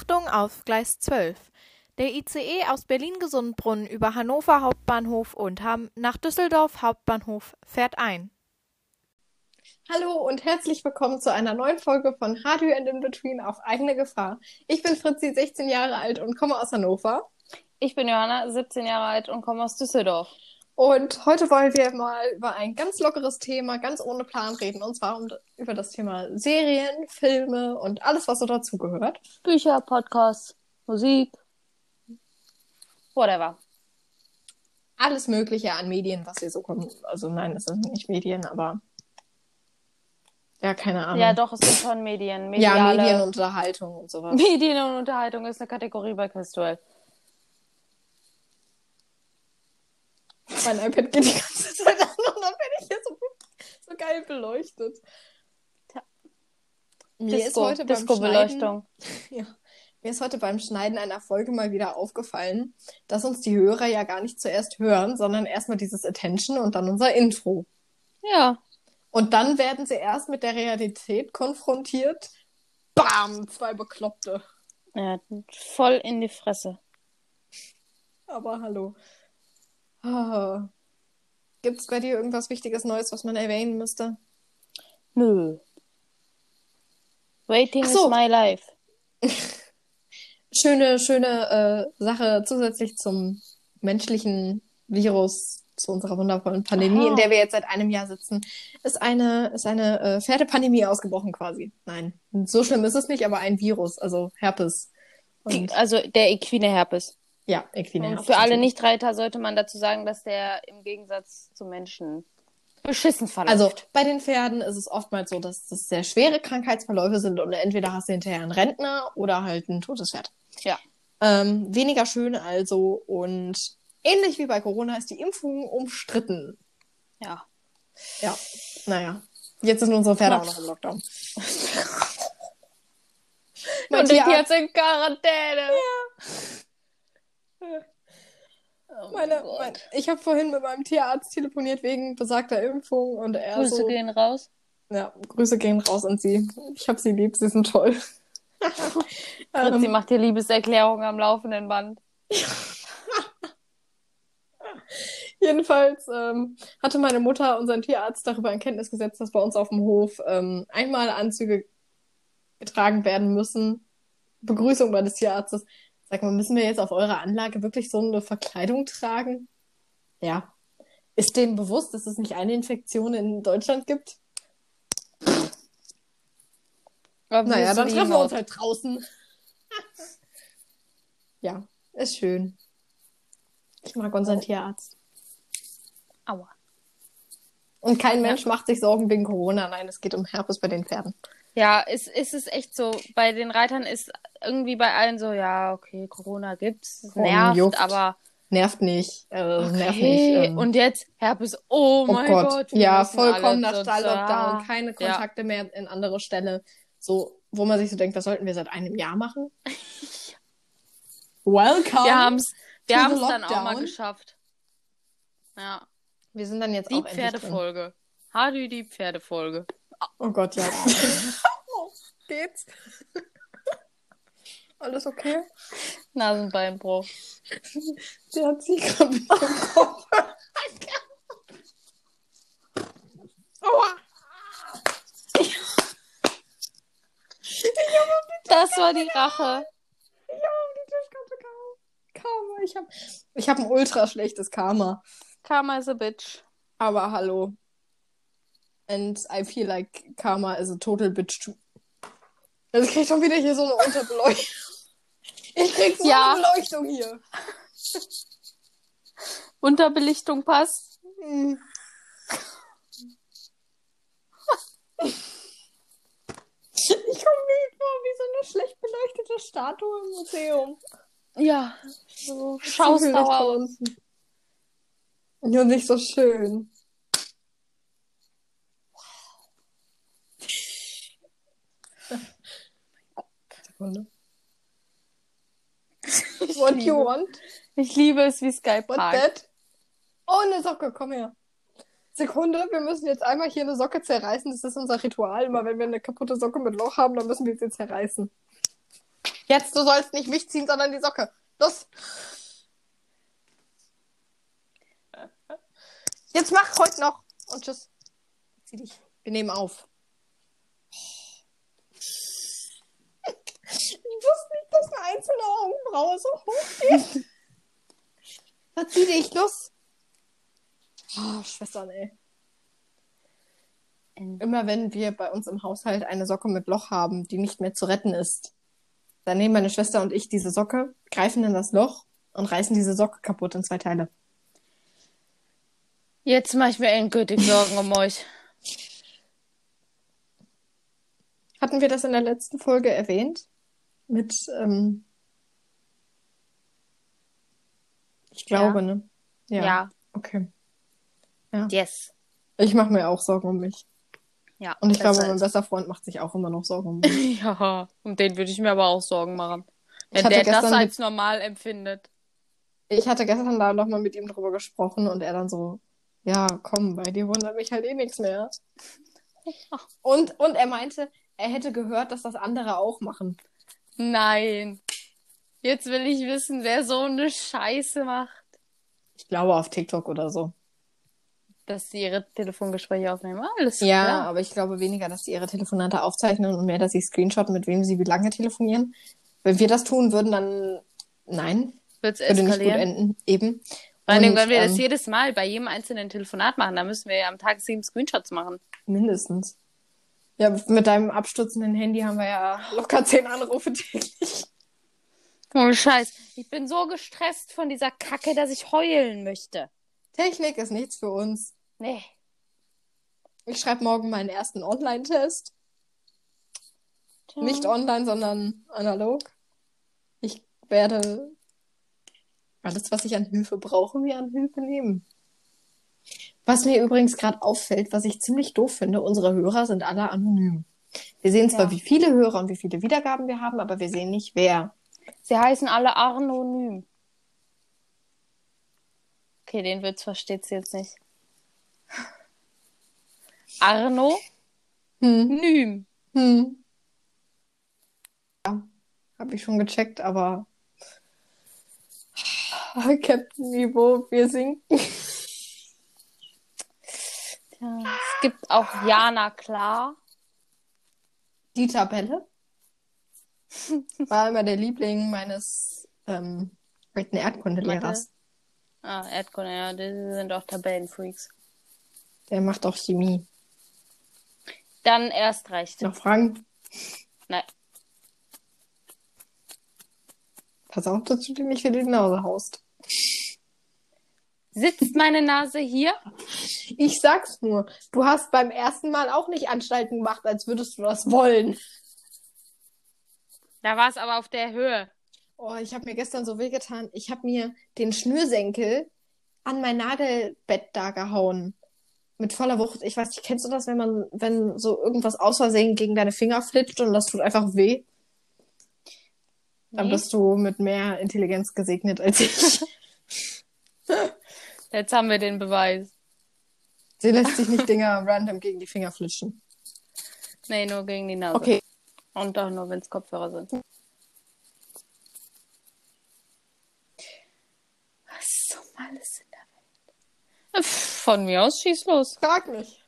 Achtung auf Gleis 12. Der ICE aus Berlin-Gesundbrunnen über Hannover Hauptbahnhof und Hamm nach Düsseldorf Hauptbahnhof fährt ein. Hallo und herzlich willkommen zu einer neuen Folge von Radio and In Between auf eigene Gefahr. Ich bin Fritzi, 16 Jahre alt und komme aus Hannover. Ich bin Johanna, 17 Jahre alt und komme aus Düsseldorf. Und heute wollen wir mal über ein ganz lockeres Thema, ganz ohne Plan reden. Und zwar um, über das Thema Serien, Filme und alles, was so dazugehört. Bücher, Podcasts, Musik, whatever. Alles Mögliche an Medien, was hier so kommt. Also nein, es sind nicht Medien, aber ja, keine Ahnung. Ja, doch, es sind schon Medien. ja, Mediale... Medienunterhaltung und sowas. Medien und Unterhaltung ist eine Kategorie bei Questwell. Mein iPad geht die ganze Zeit an und dann bin ich hier so, so geil beleuchtet. Ja. Mir Disco, ist heute beim Disco-Beleuchtung. Ja. Mir ist heute beim Schneiden einer Folge mal wieder aufgefallen, dass uns die Hörer ja gar nicht zuerst hören, sondern erstmal dieses Attention und dann unser Intro. Ja. Und dann werden sie erst mit der Realität konfrontiert. Bam! Zwei Bekloppte. ja. Voll in die Fresse. Aber hallo. Ah. Gibt es bei dir irgendwas Wichtiges Neues, was man erwähnen müsste? Nö. Waiting so. is my life. Schöne, schöne äh, Sache zusätzlich zum menschlichen Virus, zu unserer wundervollen Pandemie, Aha. in der wir jetzt seit einem Jahr sitzen, ist eine, ist eine äh, Pferdepandemie ausgebrochen quasi. Nein, so schlimm ist es nicht, aber ein Virus, also Herpes. Und, Also der equine Herpes. Ja, Equine Und für alle. Nichtreiter sollte man dazu sagen, dass der im Gegensatz zu Menschen beschissen verläuft. Also bei den Pferden ist es oftmals so, dass das sehr schwere Krankheitsverläufe sind und entweder hast du hinterher einen Rentner oder halt ein totes Pferd. Ja. Ähm, weniger schön also und ähnlich wie bei Corona ist die Impfung umstritten. ja. Ja, naja. Jetzt sind unsere Pferde auch Max. noch im Lockdown. Und die Tierarzt in Quarantäne. Oh mein Meine, mein, ich habe vorhin mit meinem Tierarzt telefoniert wegen besagter Impfung und er Grüße so, gehen raus. ja, Grüße gehen raus an sie. Ich habe sie lieb, sie sind toll. Fritzi ähm, macht dir Liebeserklärung am laufenden Band. Jedenfalls ähm, hatte meine Mutter unseren Tierarzt darüber in Kenntnis gesetzt, dass bei uns auf dem Hof ähm, einmal Anzüge getragen werden müssen. Begrüßung meines Tierarztes. Sag mal, müssen wir jetzt auf eurer Anlage wirklich so eine Verkleidung tragen? Ja. Ist denen bewusst, dass es nicht eine Infektion in Deutschland gibt? Aber Naja, dann treffen wir uns halt draußen. ja, ist schön. Ich mag unseren Tierarzt. Aua. Und kein Mensch macht sich Sorgen wegen Corona. Nein, es geht um Herpes bei den Pferden. Ja, ist, ist es echt so. Bei den Reitern ist irgendwie bei allen so, ja, okay, Corona gibt's, es nervt, juckt. aber Nervt nicht. Äh, okay. Nervt nicht. Ähm, Und jetzt Herpes, oh, oh mein Gott. Gott. wir ja, vollkommener Stalllockdown. Keine Ja. Kontakte mehr in andere Ställe. So, wo man sich so denkt, das sollten wir seit einem Jahr machen. Welcome. Wir haben's, wir to the haben's dann auch mal geschafft. Ja, Wir sind dann jetzt die auch drin. Pferdefolge. Hardy, die Pferdefolge. Oh Gott, ja. Geht's? Alles okay? Nasenbeinbruch. Sie hat sie gerade Kopf. Aua. Das war die Rache. Ich habe die Tischkante. Karma. Ich habe ich hab ein ultra schlechtes Karma. Karma is a bitch. Aber hallo. And I feel like Karma is a total bitch too. Also ich krieg schon wieder hier so eine Unterbeleuchtung. Ich krieg so Ja. eine Beleuchtung hier. Unterbelichtung passt. Hm. Ich komme mir vor wie so eine schlecht beleuchtete Statue im Museum. Ja, so schaust von aus. Ja, nicht so schön. Sekunde. What you want? Ich liebe es, wie Skype What fragt. that? Oh, eine Socke, komm her. Sekunde, wir müssen jetzt einmal hier eine Socke zerreißen. Das ist unser Ritual. Immer wenn wir eine kaputte Socke mit Loch haben, dann müssen wir sie zerreißen. Jetzt, du sollst nicht mich ziehen, sondern die Socke. Los. Jetzt mach heute noch. Und tschüss. Zieh dich. Wir nehmen auf. Ich wusste nicht, dass eine einzelne Augenbraue so hoch geht. Verzieh dich, los. Oh, Schwestern, ey. Immer wenn wir bei uns im Haushalt eine Socke mit Loch haben, die nicht mehr zu retten ist, dann nehmen meine Schwester und ich diese Socke, greifen in das Loch und reißen diese Socke kaputt in zwei Teile. Jetzt mache ich mir endgültig Sorgen um euch. Hatten wir das in der letzten Folge erwähnt? Mit, ähm, ich glaube, Ja. ne? Ja. Okay. Yes. Ich mache mir auch Sorgen um mich. Ja. Und ich glaube, mein bester Freund macht sich auch immer noch Sorgen um mich. Ja, um den würde ich mir aber auch Sorgen machen. Wenn der das als normal empfindet. Ich hatte gestern da nochmal mit ihm drüber gesprochen und er dann so, ja, komm, bei dir wundert mich halt eh nichts mehr. Und, und er meinte, er hätte gehört, dass das andere auch machen. Nein. Jetzt will ich wissen, wer so eine Scheiße macht, Ich glaube auf TikTok oder so. dass sie ihre Telefongespräche aufnehmen. Alles Ja, klar. aber ich glaube weniger, dass sie ihre Telefonate aufzeichnen und mehr, dass sie screenshotten, mit wem sie wie lange telefonieren. Wenn wir das tun würden, dann nein, Wird's würde nicht gut eskalieren. enden. Eben. Vor allem, wenn wir ähm, das jedes Mal bei jedem einzelnen Telefonat machen, dann müssen wir ja am Tag sieben Screenshots machen. Mindestens. Ja, mit deinem abstürzenden Handy haben wir ja locker zehn Anrufe täglich. Oh Scheiß. Ich bin so gestresst von dieser Kacke, dass ich heulen möchte. Technik ist nichts für uns. Nee. Ich schreibe morgen meinen ersten Online-Test. Nicht online, sondern analog. Ich werde alles, was ich an Hilfe brauche, mir an Hilfe nehmen. Was mir übrigens gerade auffällt, was ich ziemlich doof finde, unsere Hörer sind alle anonym. Wir sehen zwar, Ja. wie viele Hörer und wie viele Wiedergaben wir haben, aber wir sehen nicht, wer. Sie heißen alle Arnonym. Okay, den Witz versteht sie jetzt nicht. Arno Hm. Nym. Hm. Ja, habe ich schon gecheckt, aber Captain Niveau, wir sinken. Tja, es gibt auch Jana Klar. Die Tabelle war immer der Liebling meines ähm, alten Erdkundelehrers. Ah, Erdkunde, ja, die sind auch Tabellenfreaks. Der macht auch Chemie. Dann erst recht. Noch Fragen? Nein. Pass auf, dass du dir nicht wieder die Nase haust. Sitzt meine Nase hier? Ich sag's nur, du hast beim ersten Mal auch nicht Anstalten gemacht, als würdest du das wollen. Da war es aber auf der Höhe. Oh, ich habe mir gestern so wehgetan. Ich habe mir den Schnürsenkel an mein Nagelbett da gehauen. Mit voller Wucht. Ich weiß nicht, kennst du das, wenn man, wenn so irgendwas aus Versehen gegen deine Finger flitscht und das tut einfach weh? Dann Nee. bist du mit mehr Intelligenz gesegnet als ich. Jetzt haben wir den Beweis. Sie lässt sich nicht Dinger random gegen die Finger flitschen. Nee, nur gegen die Nase. Okay. Und doch nur, wenn es Kopfhörer sind. Was zum alles in der Welt? Von mir aus schieß los. Frag mich.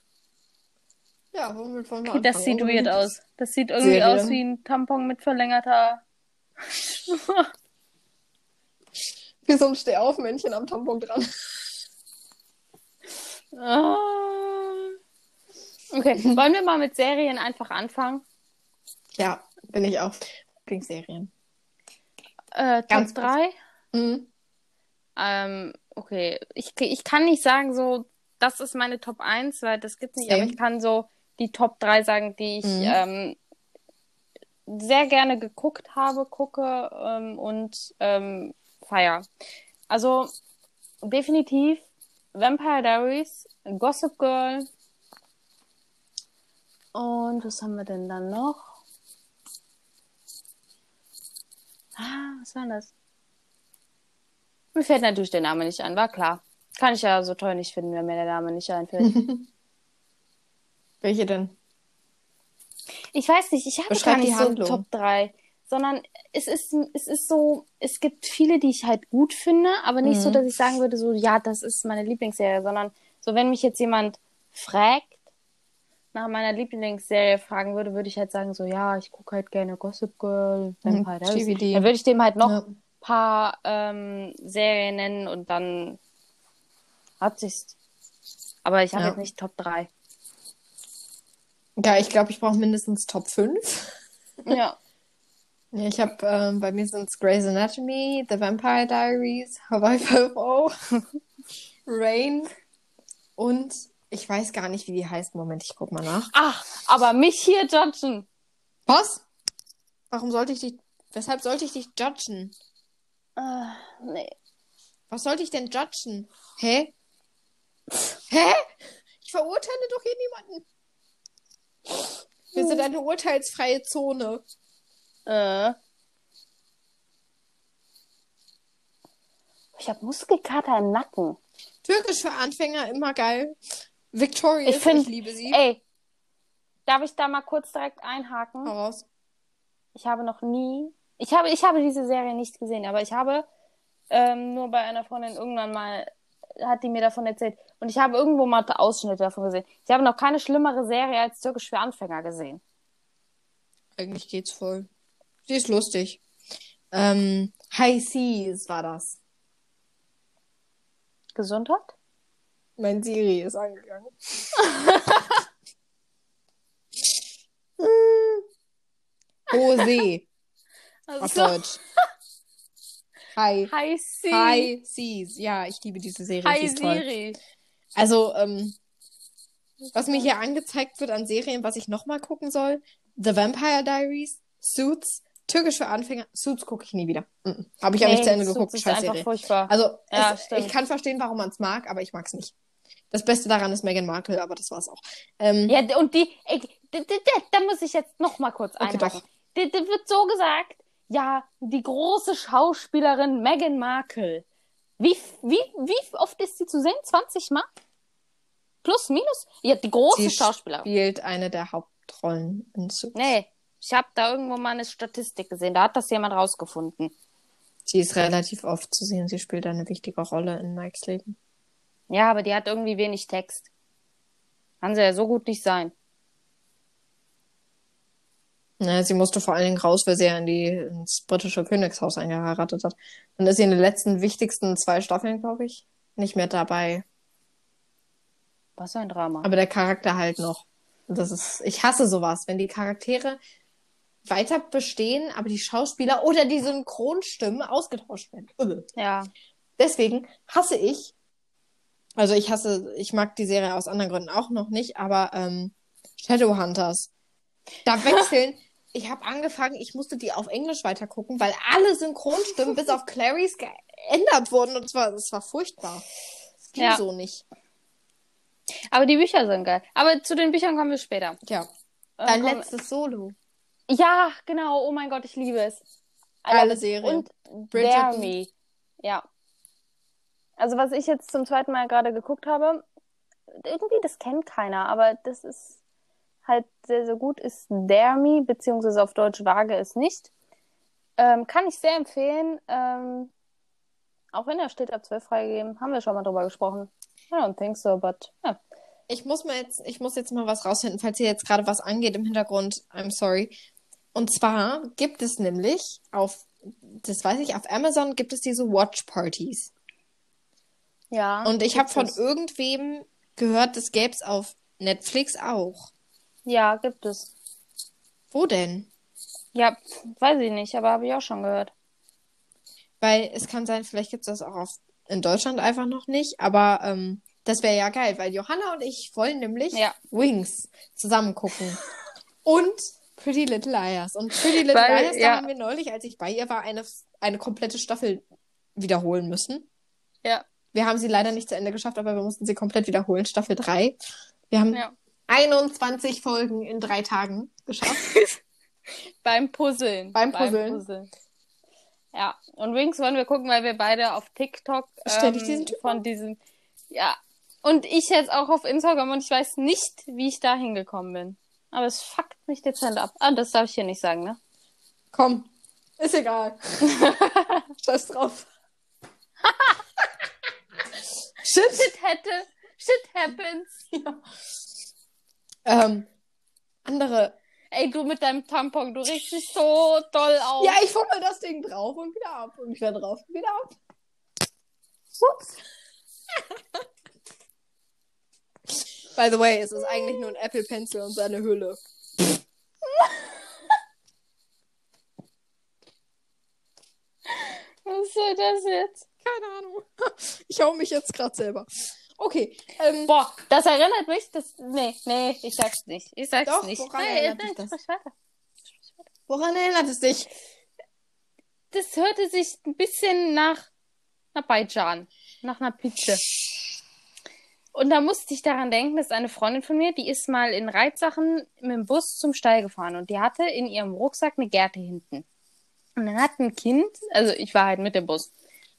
Ja, womit wollen wir Okay, das sieht weird aus. Das sieht irgendwie Serien. aus wie ein Tampon mit verlängerter. Wie so ein Stehaufmännchen am Tampon dran. Ah. Okay, wollen wir mal mit Serien einfach anfangen? Ja, bin ich auch. Lieblingsserien. Äh, Top Ganz 3? Mhm. Ähm, okay, ich, ich kann nicht sagen, so, das ist meine Top 1, weil das gibt's nicht, aber Same. ich kann so die Top 3 sagen, die ich Mhm. ähm, sehr gerne geguckt habe, gucke ähm, und ähm, feier. Also definitiv Vampire Diaries, Gossip Girl und was haben wir denn dann noch? Ah, was war das? Mir fällt natürlich der Name nicht ein, war klar. Kann ich ja so toll nicht finden, wenn mir der Name nicht einfällt. Welche denn? Ich weiß nicht, ich habe gar die nicht so Handlung. Top 3. sondern es ist, es ist so, es gibt viele, die ich halt gut finde, aber nicht so, Mhm. dass ich sagen würde, so, ja, das ist meine Lieblingsserie, sondern so, wenn mich jetzt jemand fragt, nach meiner Lieblingsserie fragen würde, würde ich halt sagen, so, ja, ich gucke halt gerne Gossip Girl, Vampire Diaries. GVD. Dann würde ich dem halt noch Ja. paar ähm, Serien nennen und dann hat sich's. Aber ich habe Ja. jetzt nicht Top 3. Ja, ich glaube, ich brauche mindestens Top 5. Ja. Ja, ich habe, ähm, bei mir sind es Grey's Anatomy, The Vampire Diaries, Hawaii 5.0, Rain und ich weiß gar nicht, wie die heißt. Moment, ich guck mal nach. Ach, aber mich hier judgen. Was? Warum sollte ich dich, weshalb sollte ich dich judgen? Äh, nee. Was sollte ich denn judgen? Hä? Hä? Ich verurteile doch hier niemanden. Wir sind eine urteilsfreie Zone. Äh. Ich habe Muskelkater im Nacken. Türkisch für Anfänger immer geil. Victorious, Ich find- ich liebe sie. Ey, darf ich da mal kurz direkt einhaken? Hau raus. Ich habe noch nie, ich habe, ich habe diese Serie nicht gesehen, aber ich habe ähm, nur bei einer Freundin irgendwann mal, hat die mir davon erzählt. Und ich habe irgendwo mal Ausschnitte davon gesehen. Ich habe noch keine schlimmere Serie als Türkisch für Anfänger gesehen. Eigentlich geht's voll. Sie ist lustig. Ähm, High Seas war das. Gesundheit? Mein Siri ist angegangen. Hohe See auf Also, Deutsch. Hi. Hi Siri. High Seas. Ja, ich liebe diese Serie. sie Hi toll. Siri. Also, ähm, was mir hier angezeigt wird an Serien, was ich nochmal gucken soll: The Vampire Diaries, Suits, Türkisch für Anfänger. Suits gucke ich nie wieder. Mhm. Habe ich auch nicht zu Ende Suits geguckt. ist Scheiß einfach Serie. furchtbar. Also, Ja, es, ich kann verstehen, warum man es mag, aber ich mag es nicht. Das Beste daran ist Meghan Markle, aber das war's auch. Ähm, Ja, und die, ey, da muss ich jetzt noch mal kurz Okay, einhaken. doch. D- d- wird so gesagt, ja, die große Schauspielerin Meghan Markle. Wie, wie, wie oft ist sie zu sehen? 20 Mal? Plus, minus? Ja, die große sie Schauspielerin. spielt eine der Hauptrollen in Suits. Nee, ich habe da irgendwo mal eine Statistik gesehen. Da hat das jemand rausgefunden. Sie ist relativ oft zu sehen. Sie spielt eine wichtige Rolle in Mikes Leben. Ja, aber die hat irgendwie wenig Text. Kann sie ja so gut nicht sein. Naja, sie musste vor allen Dingen raus, weil sie ja in die, ins britische Königshaus eingeheiratet hat. Dann ist sie in den letzten wichtigsten zwei Staffeln, glaube ich, nicht mehr dabei. Was für ein Drama. Aber der Charakter halt noch. Das ist, ich hasse sowas, wenn die Charaktere weiter bestehen, aber die Schauspieler oder die Synchronstimmen ausgetauscht werden. Ja. Deswegen hasse ich, also ich hasse, ich mag die Serie aus anderen Gründen auch noch nicht, aber ähm, Shadowhunters. Da wechseln. ich habe angefangen, ich musste die auf Englisch weitergucken, weil alle Synchronstimmen bis auf Clarys geändert wurden und zwar, das war furchtbar. Das ging Ja. so nicht. Aber die Bücher sind geil. Aber zu den Büchern kommen wir später. Ja. Ähm, Dein letztes Solo. Ja, genau. Oh mein Gott, ich liebe es. I Geile love it. Serie. Und Bridgerton. Ja. Also was ich jetzt zum zweiten Mal gerade geguckt habe, irgendwie, das kennt keiner, aber das ist halt sehr, sehr gut, ist Dare Me, beziehungsweise auf Deutsch Wage es nicht. Ähm, kann ich sehr empfehlen. Ähm, auch wenn er steht ab 12 freigegeben, haben wir schon mal drüber gesprochen. I don't think so, but ja. Ich muss mal jetzt, ich muss jetzt mal was rausfinden, falls hier jetzt gerade was angeht im Hintergrund. I'm sorry. Und zwar gibt es nämlich auf, das weiß ich, auf Amazon gibt es diese Watch Parties. Ja. Und ich habe von irgendwem gehört, das gäbe es auf Netflix auch. Ja, gibt es. Wo denn? Ja, weiß ich nicht, aber habe ich auch schon gehört. Weil es kann sein, vielleicht gibt es das auch auf, in Deutschland einfach noch nicht, aber ähm, das wäre ja geil, weil Johanna und ich wollen nämlich Ja. Wings zusammen gucken. und Pretty Little Liars. Und Pretty Little Weil, Liars, da ja. haben wir neulich, als ich bei ihr war, eine, eine komplette Staffel wiederholen müssen. Ja. Wir haben sie leider nicht zu Ende geschafft, aber wir mussten sie komplett wiederholen. Staffel 3. Wir haben Ja. 21 Folgen in drei Tagen geschafft. Beim Puzzeln. Beim Puzzeln. Ja, und Wings wollen wir gucken, weil wir beide auf TikTok ähm, diesen von diesem. Ja. Und ich jetzt auch auf Instagram und ich weiß nicht, wie ich da hingekommen bin. Aber es fuckt mich dezent ab. Ah, das darf ich hier nicht sagen, ne? Komm, Ist egal. Scheiß drauf. Shit. Shit hätte, shit happens. Ähm, andere. Ey, du mit deinem Tampon, du riechst dich so doll auf. Ja, ich fummel das Ding drauf und wieder ab. Und wieder drauf und wieder ab. Ups. By the way, es ist eigentlich nur ein Apple Pencil und seine Hülle. Was soll das jetzt? Keine Ahnung. Ich hau mich jetzt gerade selber. Okay. Ähm, Boah, das erinnert mich, das, nee, nee, ich sag's nicht. Ich sag's Doch, nicht. woran Nein, erinnert dich das? sprich weiter. woran erinnert es dich? Das hörte sich ein bisschen nach einer Beijan, nach einer Pizza. Und da musste ich daran denken, dass eine Freundin von mir, die ist mal in Reitsachen mit dem Bus zum Stall gefahren und die hatte in ihrem Rucksack eine Gerte hinten. Und dann hat ein Kind, also ich war halt mit dem Bus,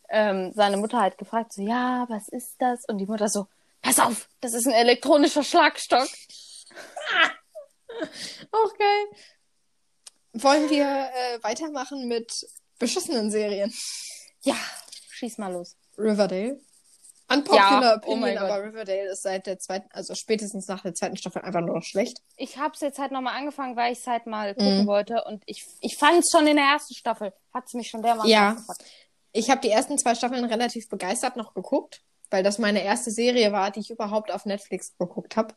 ähm, seine Mutter halt gefragt, so, ja, was ist das? Und die Mutter so, pass auf, das ist ein elektronischer Schlagstock. Auch geil. Wollen wir äh, weitermachen mit beschissenen Serien? Ja, schieß mal los. Riverdale. Unpopular Ja, oh Opinion, Gott. aber Riverdale ist seit der zweiten, also spätestens nach der zweiten Staffel einfach nur noch schlecht. Ich hab's jetzt halt nochmal angefangen, weil ich es halt mal gucken Mhm. wollte und ich, ich fand's schon in der ersten Staffel. Hat's mich schon dermaßen Ja. abgefuckt. Ich habe die ersten zwei Staffeln relativ begeistert noch geguckt, weil das meine erste Serie war, die ich überhaupt auf Netflix geguckt habe.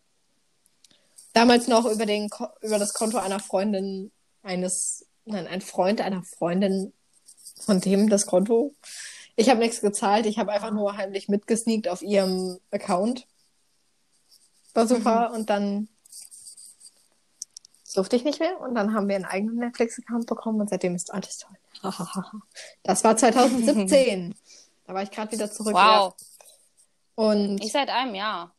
Damals noch über, den, über das Konto einer Freundin eines, nein, ein Freund einer Freundin, von dem das Konto. Ich habe nichts gezahlt, ich habe einfach nur heimlich mitgesneakt auf ihrem Account. War super und dann durfte ich nicht mehr und dann haben wir einen eigenen Netflix-Account bekommen und seitdem ist alles toll. das war 2017. da war ich gerade wieder zurück. Wow. Und Ich seit einem Jahr.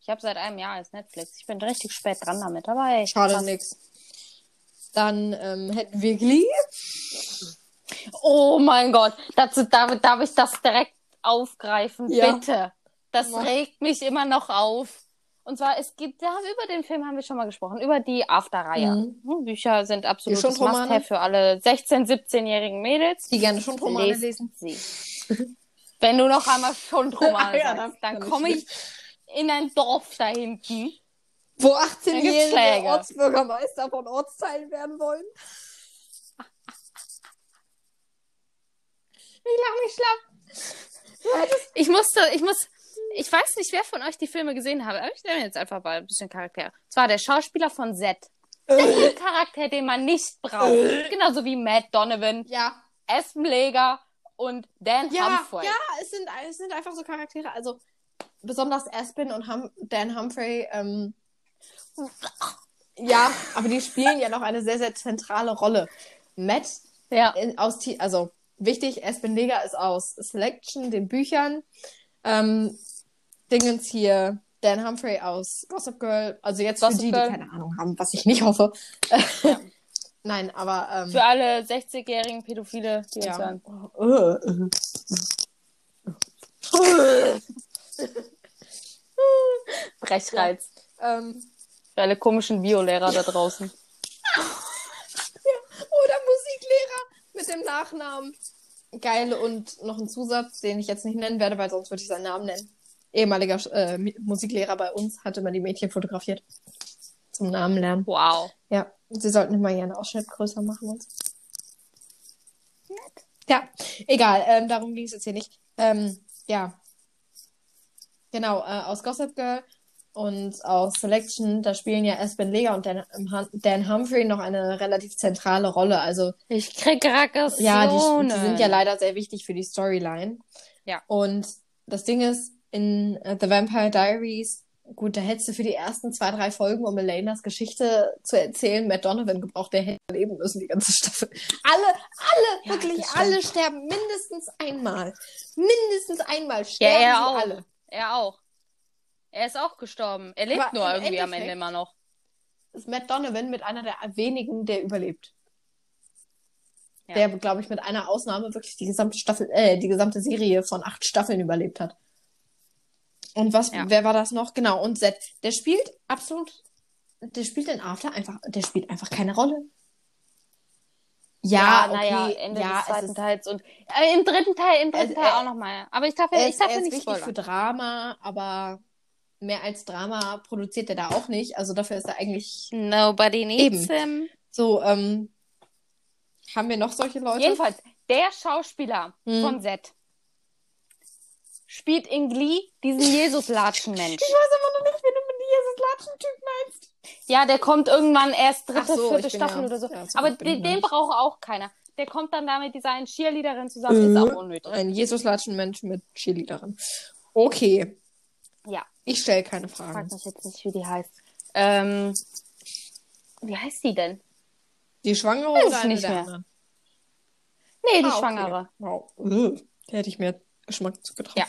Ich habe seit einem Jahr als Netflix. Ich bin richtig spät dran damit, aber ey. schade nix. Dann ähm, hätten wir Glee. Oh mein Gott, dazu darf, darf ich das direkt aufgreifen, Ja. bitte. Das Mach. regt mich immer noch auf. Und zwar, es gibt, ja, über den Film haben wir schon mal gesprochen, über die After-Reihe. Mhm. Hm, Bücher sind absolutes Schundromane? Must-have für alle 16-, 17-jährigen Mädels. Die gerne schon Romane lesen. sie. Wenn du noch einmal Schundromane Ja, sagst, dann komme ich in ein Dorf da hinten. Wo Da gibt's 18-jährige Schläge. Ortsbürgermeister von Ortsteilen werden wollen. Ich lach mich schlapp. Ich musste, ich muss, ich weiß nicht, wer von euch die Filme gesehen hat, aber ich nenne jetzt einfach mal ein bisschen Charakter. Zwar der Schauspieler von Z. Der Charakter, den man nicht braucht. Genauso wie Matt Donovan, Ja, Espenleger und Dan ja, Humphrey. ja, es sind, es sind einfach so Charaktere. Also besonders Aspen und hum Dan Humphrey. Ähm, ja, aber die spielen ja noch eine sehr, sehr zentrale Rolle. Matt Ja. in, aus, T- also wichtig, Aspen Leger ist aus Selection, den Büchern. Ähm, Dingens hier, Dan Humphrey aus Gossip Girl. Also jetzt Gossip für die, Girl. die keine Ahnung haben, was ich nicht hoffe. Ja. Nein, aber ähm, Für alle 60-jährigen Pädophile, die uns ja. hören. Brechreiz. ähm, Für alle komischen Biolehrer da draußen. Mit dem Nachnamen. Geil und noch ein Zusatz, den ich jetzt nicht nennen werde, weil sonst würde ich seinen Namen nennen. Ehemaliger äh, Musiklehrer bei uns hatte immer die Mädchen fotografiert. Zum Namen lernen. Wow. Ja, sie sollten immer ihren Ausschnitt größer machen und so. Ja, egal, ähm, darum ging es jetzt hier nicht. Ähm, ja. Genau, äh, aus Gossip Girl und aus Selection, da spielen ja Aspen Leger und Dan, Dan Humphrey noch eine relativ zentrale Rolle. Also Ich krieg Aggressionen. ja, die, die sind ja leider sehr wichtig für die Storyline. Ja. Und das Ding ist, in äh, The Vampire Diaries, gut, da hättest du für die ersten zwei, drei Folgen, um Elenas Geschichte zu erzählen, Matt Donovan gebraucht, der hätte leben müssen, die ganze Staffel. Alle, alle, Ja, wirklich alle sterben mindestens einmal. Mindestens einmal Ja, sterben er sie auch. alle. Er auch. Er ist auch gestorben. Er lebt Aber nur irgendwie am Endeffekt- Ende immer noch. Ist Matt Donovan mit einer der wenigen, der überlebt. Ja. Der, glaube ich, mit einer Ausnahme wirklich die gesamte Staffel, äh, die gesamte Serie von acht Staffeln überlebt hat. Und was, Ja. wer war das noch? Genau, und Zed. Der spielt absolut, der spielt in After einfach, der spielt einfach keine Rolle. Ja, naja, okay, Ende ja, des es zweiten ist- Teils und äh, im dritten Teil, im dritten Es- Teil äh, auch nochmal. Aber ich darf, Er ich darf ja ist nicht wichtig für spoilern. Drama, aber mehr als Drama produziert er da auch nicht. Also dafür ist er eigentlich Nobody needs Eben. him. so, ähm, haben wir noch solche Leute? Jedenfalls, der Schauspieler Hm. von Z spielt in Glee diesen Jesus-Latschen-Mensch. Ich weiß immer noch nicht, wie du mit Jesus Latschen-Typ meinst. Ja, der kommt irgendwann erst dritte, so, vierte Staffel ja- oder so. ja, Aber den, den braucht auch keiner. Der kommt dann da mit dieser einen Cheerleaderin zusammen, ist auch unnötig. Ein Jesus Latschen-Mensch mit Chili darin. Okay. Ja. Ich stelle keine Ich frag Fragen. mich jetzt nicht, wie die heißt. Ähm, wie heißt die denn? Die Schwangere Weiß oder ich eine nicht mehr. anderen? Nee, die Ah, okay. Schwangere. Wow. Ugh. Da hätte ich mir Geschmack zugetraut. Ja.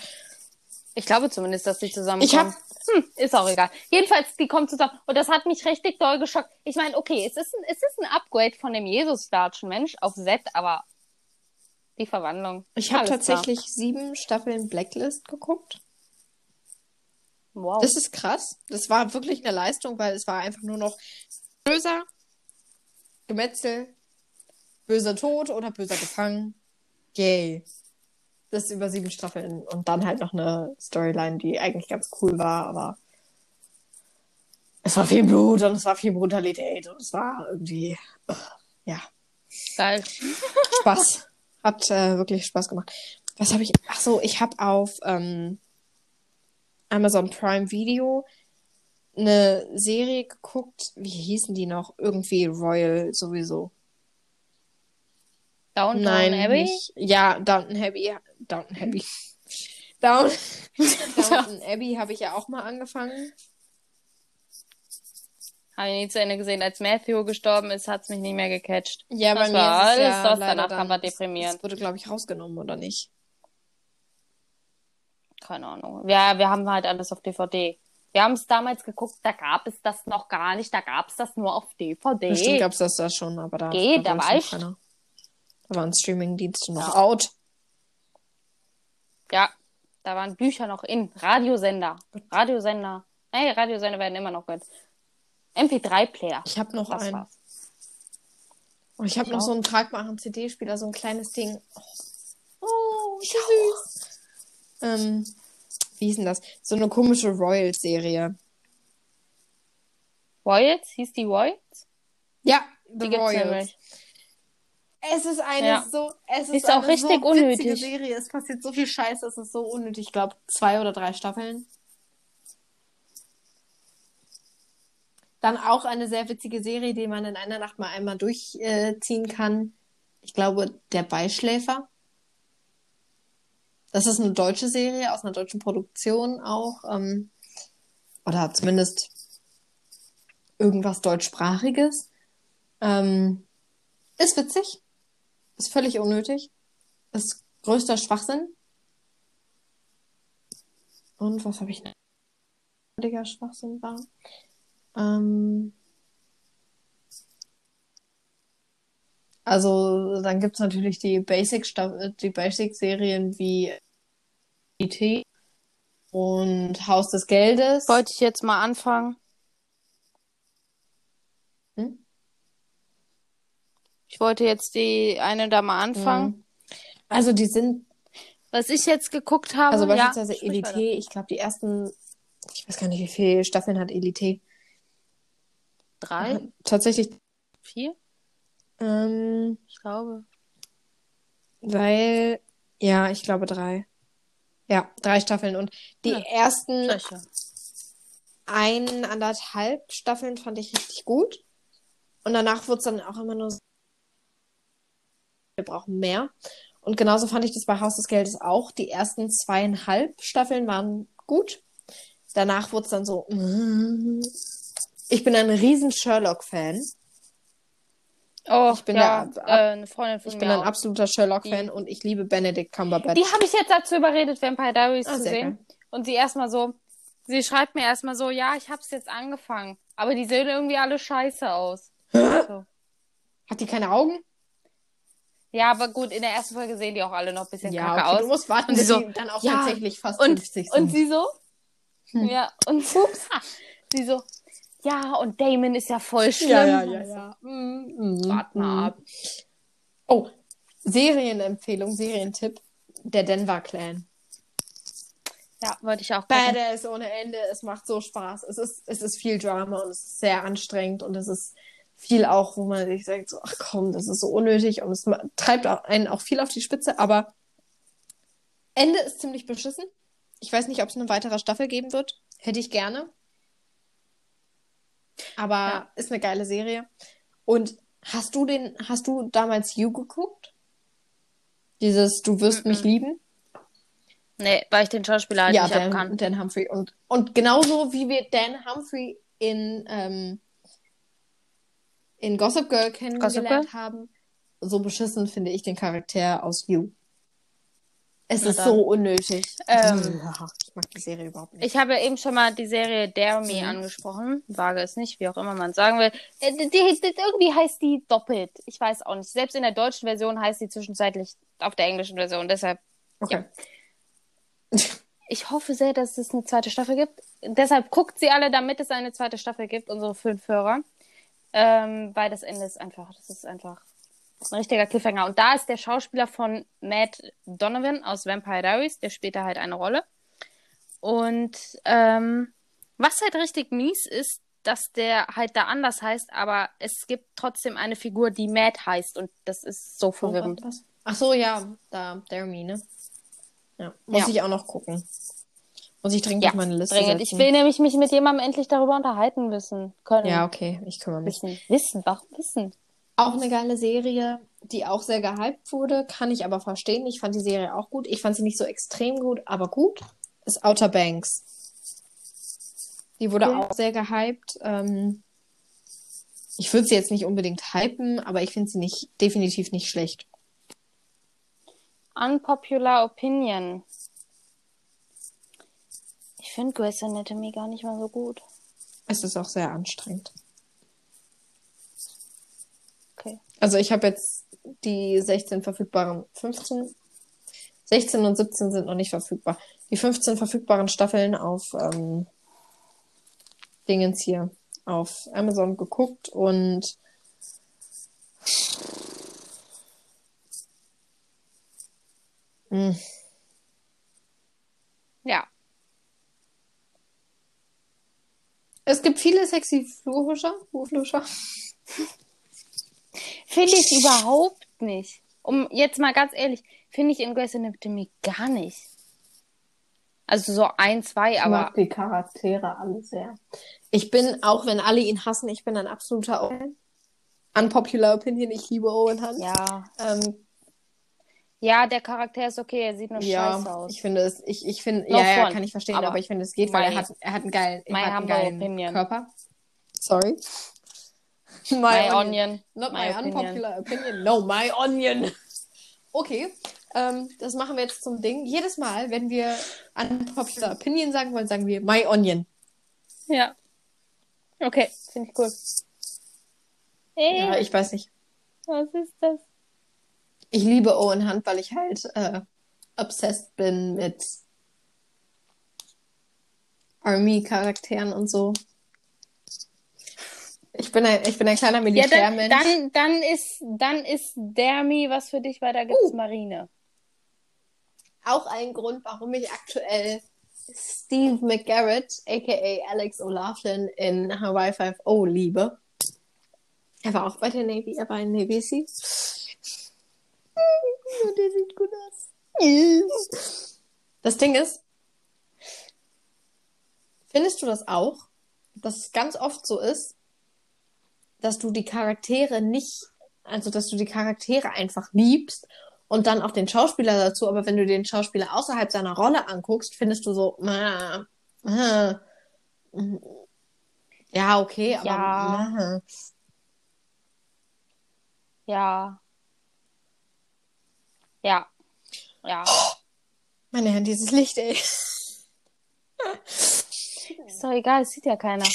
Ich glaube zumindest, dass die zusammen Ich hab- Hm, ist auch egal. Jedenfalls, die kommen zusammen. Und das hat mich richtig doll geschockt. Ich meine, okay, es ist ein, es ist ein Upgrade von dem Jesus-Latschen-Mensch auf Z, aber die Verwandlung. Ich habe alles klar. tatsächlich sieben Staffeln Blacklist geguckt. Wow. Das ist krass. Das war wirklich eine Leistung, weil es war einfach nur noch böser Gemetzel, böser Tod oder böser Gefangen. Yay. Das über sieben Staffeln und dann halt noch eine Storyline, die eigentlich ganz cool war, aber es war viel Blut und es war viel Brutalität und es war irgendwie, ja, Geil. Spaß. Hat äh, wirklich Spaß gemacht. Was habe ich? Ach so, ich habe auf ähm, Amazon Prime Video eine Serie geguckt. Wie hießen die noch? Irgendwie Royal sowieso. Downton Nein, Abbey? nicht. Ja, Downton Abbey. Downton Abbey. Down Downton Abbey habe ich ja auch mal angefangen. Habe ich nie zu Ende gesehen. Als Matthew gestorben ist, hat's mich nicht mehr gecatcht. Ja, Das bei war mir ist es alles ja das, danach dann, war deprimierend. Das wurde, glaube ich, rausgenommen, oder nicht? Keine Ahnung. Ja, wir haben halt alles auf DVD. Wir haben es damals geguckt, da gab es das noch gar nicht, da gab es das nur auf DVD. Bestimmt gab es das da schon, aber da, Geht, da da war ich- keiner. Da waren Streamingdienste noch Ja. out. Ja, da waren Bücher noch in. Radiosender. Radiosender. Hey, Radiosender werden immer noch gut. MP3-Player. Ich habe noch Das einen. war's. Und ich habe noch so einen tragbaren CD-Spieler, so ein kleines Ding. Oh, Ich süß. Ähm, wie hieß denn das? So eine komische Royals-Serie. Royals? Hieß die Royals? Ja, Die The gibt's Royals. Es ist eine Ja. so, es ist, Ist auch richtig so unnötig. Serie. Es passiert so viel Scheiße, es ist so unnötig. Ich glaube, zwei oder drei Staffeln. Dann auch eine sehr witzige Serie, die man in einer Nacht mal einmal durchziehen kann. Ich glaube, Der Beischläfer. Das ist eine deutsche Serie aus einer deutschen Produktion auch. Ähm, oder zumindest irgendwas deutschsprachiges. Ähm, ist witzig. Ist völlig unnötig. Ist größter Schwachsinn. Und was habe ich noch? Schwachsinn war. Ähm, also, dann gibt's natürlich die Basic, die Basic-Serien wie IT und Haus des Geldes. Wollte ich jetzt mal anfangen. Hm? Ich wollte jetzt die eine da mal anfangen. Mhm. Also, die sind Was ich jetzt geguckt habe, Also ja, beispielsweise sprich Elite, weiter. ich glaube, die ersten, ich weiß gar nicht, wie viele Staffeln hat Elite. Drei, Tatsächlich, vier, ähm, ich glaube. weil, ja, ich glaube drei. Ja, drei Staffeln. Und die Ja. ersten Solche. eineinhalb Staffeln fand ich richtig gut. Und danach wurde es dann auch immer nur so, wir brauchen mehr. Und genauso fand ich das bei Haus des Geldes auch. Die ersten zweieinhalb Staffeln waren gut. Danach wurde es dann so, mm. ich bin ein riesen Sherlock-Fan. Oh, Ich bin ja, der- äh, eine Freundin von Ich mir bin ein auch. absoluter Sherlock-Fan und ich liebe Benedict Cumberbatch. Die habe ich jetzt dazu überredet, Vampire Diaries Ah, zu sehen. Und sie erstmal so, sie schreibt mir erstmal so, ja, ich hab's jetzt angefangen. Aber die sehen irgendwie alle scheiße aus. So. Hat die keine Augen? Ja, aber gut, in der ersten Folge sehen die auch alle noch ein bisschen Ja, kacke okay, aus. du musst warten, bis so, die dann auch ja, tatsächlich fast und, 50 sind. und sie so, Hm. ja, und sie so, ja, und Damon ist ja voll schlimm. ja, ja, ja, ja. Mm, mm, Wart mal mm. ab. Serienempfehlung, Serientipp, der Denver Clan. Ja, wollte ich auch gucken. Badass ohne Ende. Es macht so Spaß. Es ist, es ist viel Drama und es ist sehr anstrengend und es ist viel auch, wo man sich sagt, so, ach komm, das ist so unnötig und es treibt auch einen auch viel auf die Spitze, aber Ende ist ziemlich beschissen. Ich weiß nicht, ob es eine weitere Staffel geben wird. Hätte ich gerne. Aber Ja. ist eine geile Serie. Und hast du den, hast du damals You geguckt? Dieses Du wirst mich Mhm. lieben? Nee, weil ich den Schauspieler halt ja, nicht Dan, abkann. Dan Humphrey. Und, und genauso wie wir Dan Humphrey in, ähm, in Gossip Girl kennengelernt Girl? haben, so beschissen finde ich den Charakter aus You. Es ist so unnötig. Ähm, Ja, ich mag die Serie überhaupt nicht. Ich habe eben schon mal die Serie Dare Me Mhm. angesprochen. Wage es nicht, wie auch immer man sagen will. Äh, Die, die, die, irgendwie heißt die doppelt. Ich weiß auch nicht. Selbst in der deutschen Version heißt die zwischenzeitlich auf der englischen Version. Deshalb, okay. ich hoffe sehr, dass es eine zweite Staffel gibt. Deshalb guckt sie alle, damit es eine zweite Staffel gibt, unsere fünf Hörer. Ähm, weil das Ende ist einfach, das ist einfach ein richtiger Cliffhanger. Und da ist der Schauspieler von Matt Donovan aus Vampire Diaries, der spielt da halt eine Rolle. Und ähm, was halt richtig mies ist, dass der halt da anders heißt, aber es gibt trotzdem eine Figur, die Matt heißt und das ist so verwirrend. Ach so, ja, da, Jeremy, ne? Ja, muss Ja. ich auch noch gucken. Muss ich dringend Ja, auf meine Liste Dringend. Ich setzen. will nämlich mich mit jemandem endlich darüber unterhalten wissen können. Ja, okay, ich kümmere mich. Wissen, wissen, warum wissen? Auch eine geile Serie, die auch sehr gehypt wurde, kann ich aber verstehen. Ich fand die Serie auch gut. Ich fand sie nicht so extrem gut, aber gut. Ist Outer Banks. Die wurde Okay. auch sehr gehypt. Ähm, ich würde sie jetzt nicht unbedingt hypen, aber ich finde sie nicht, definitiv nicht schlecht. Unpopular Opinion. Ich finde Grey's Anatomy gar nicht mal so gut. Es ist auch sehr anstrengend. Okay. Also ich habe jetzt die 16 verfügbaren, 15, 16 und 17 sind noch nicht verfügbar. Die 15 verfügbaren Staffeln auf ähm, Dingens hier auf Amazon geguckt und Hm, Ja. es gibt viele sexy Flurhuscher, Flurhuscher. Finde ich überhaupt nicht. Um jetzt mal ganz ehrlich, finde ich in Grey's Anatomy gar nicht. Also so ein, zwei, Ich aber mag die Charaktere alle sehr. Ich bin, auch wenn alle ihn hassen, ich bin ein absoluter Owen. Unpopular Opinion, ich liebe Owen Hunt. ja. Ähm, Ja, der Charakter ist okay, er sieht nur scheiße ja, aus. ich finde es, ich, ich finde, No ja, ja, kann ich verstehen, aber, Aber ich finde, es geht, weil er hat, er hat einen geilen, er hat einen geilen opinion. Körper. Sorry. My, My onion. Not my, My opinion. unpopular opinion. No, my onion. Okay, ähm, das machen wir jetzt zum Ding. Jedes Mal, wenn wir unpopular opinion sagen wollen, sagen wir my onion. Ja. Okay, finde ich cool. Ey, Ja, ich weiß nicht. was ist das? Ich liebe Owen Hunt, weil ich halt äh, obsessed bin mit Army-Charakteren und so. Ich bin ein, ich bin ein kleiner Ja, dann, Militärmensch. dann, dann ist, dann ist Dermy was für dich, weil da gibt's Uh. Marine. Auch ein Grund, warum ich aktuell Steve McGarrett, aka Alex O'Laughlin in Hawaii 5.0 liebe. Er war auch bei der Navy, er war in Navy Seals. Und der sieht gut aus. Das Ding ist, findest du das auch, dass es ganz oft so ist, dass du die Charaktere nicht, also dass du die Charaktere einfach liebst und dann auch den Schauspieler dazu, aber wenn du den Schauspieler außerhalb seiner Rolle anguckst, findest du so, äh, äh, ja, okay, aber Ja. Ja. Ja. Ja. meine Herren, dieses Licht, ey. Ist doch egal, es sieht ja keiner.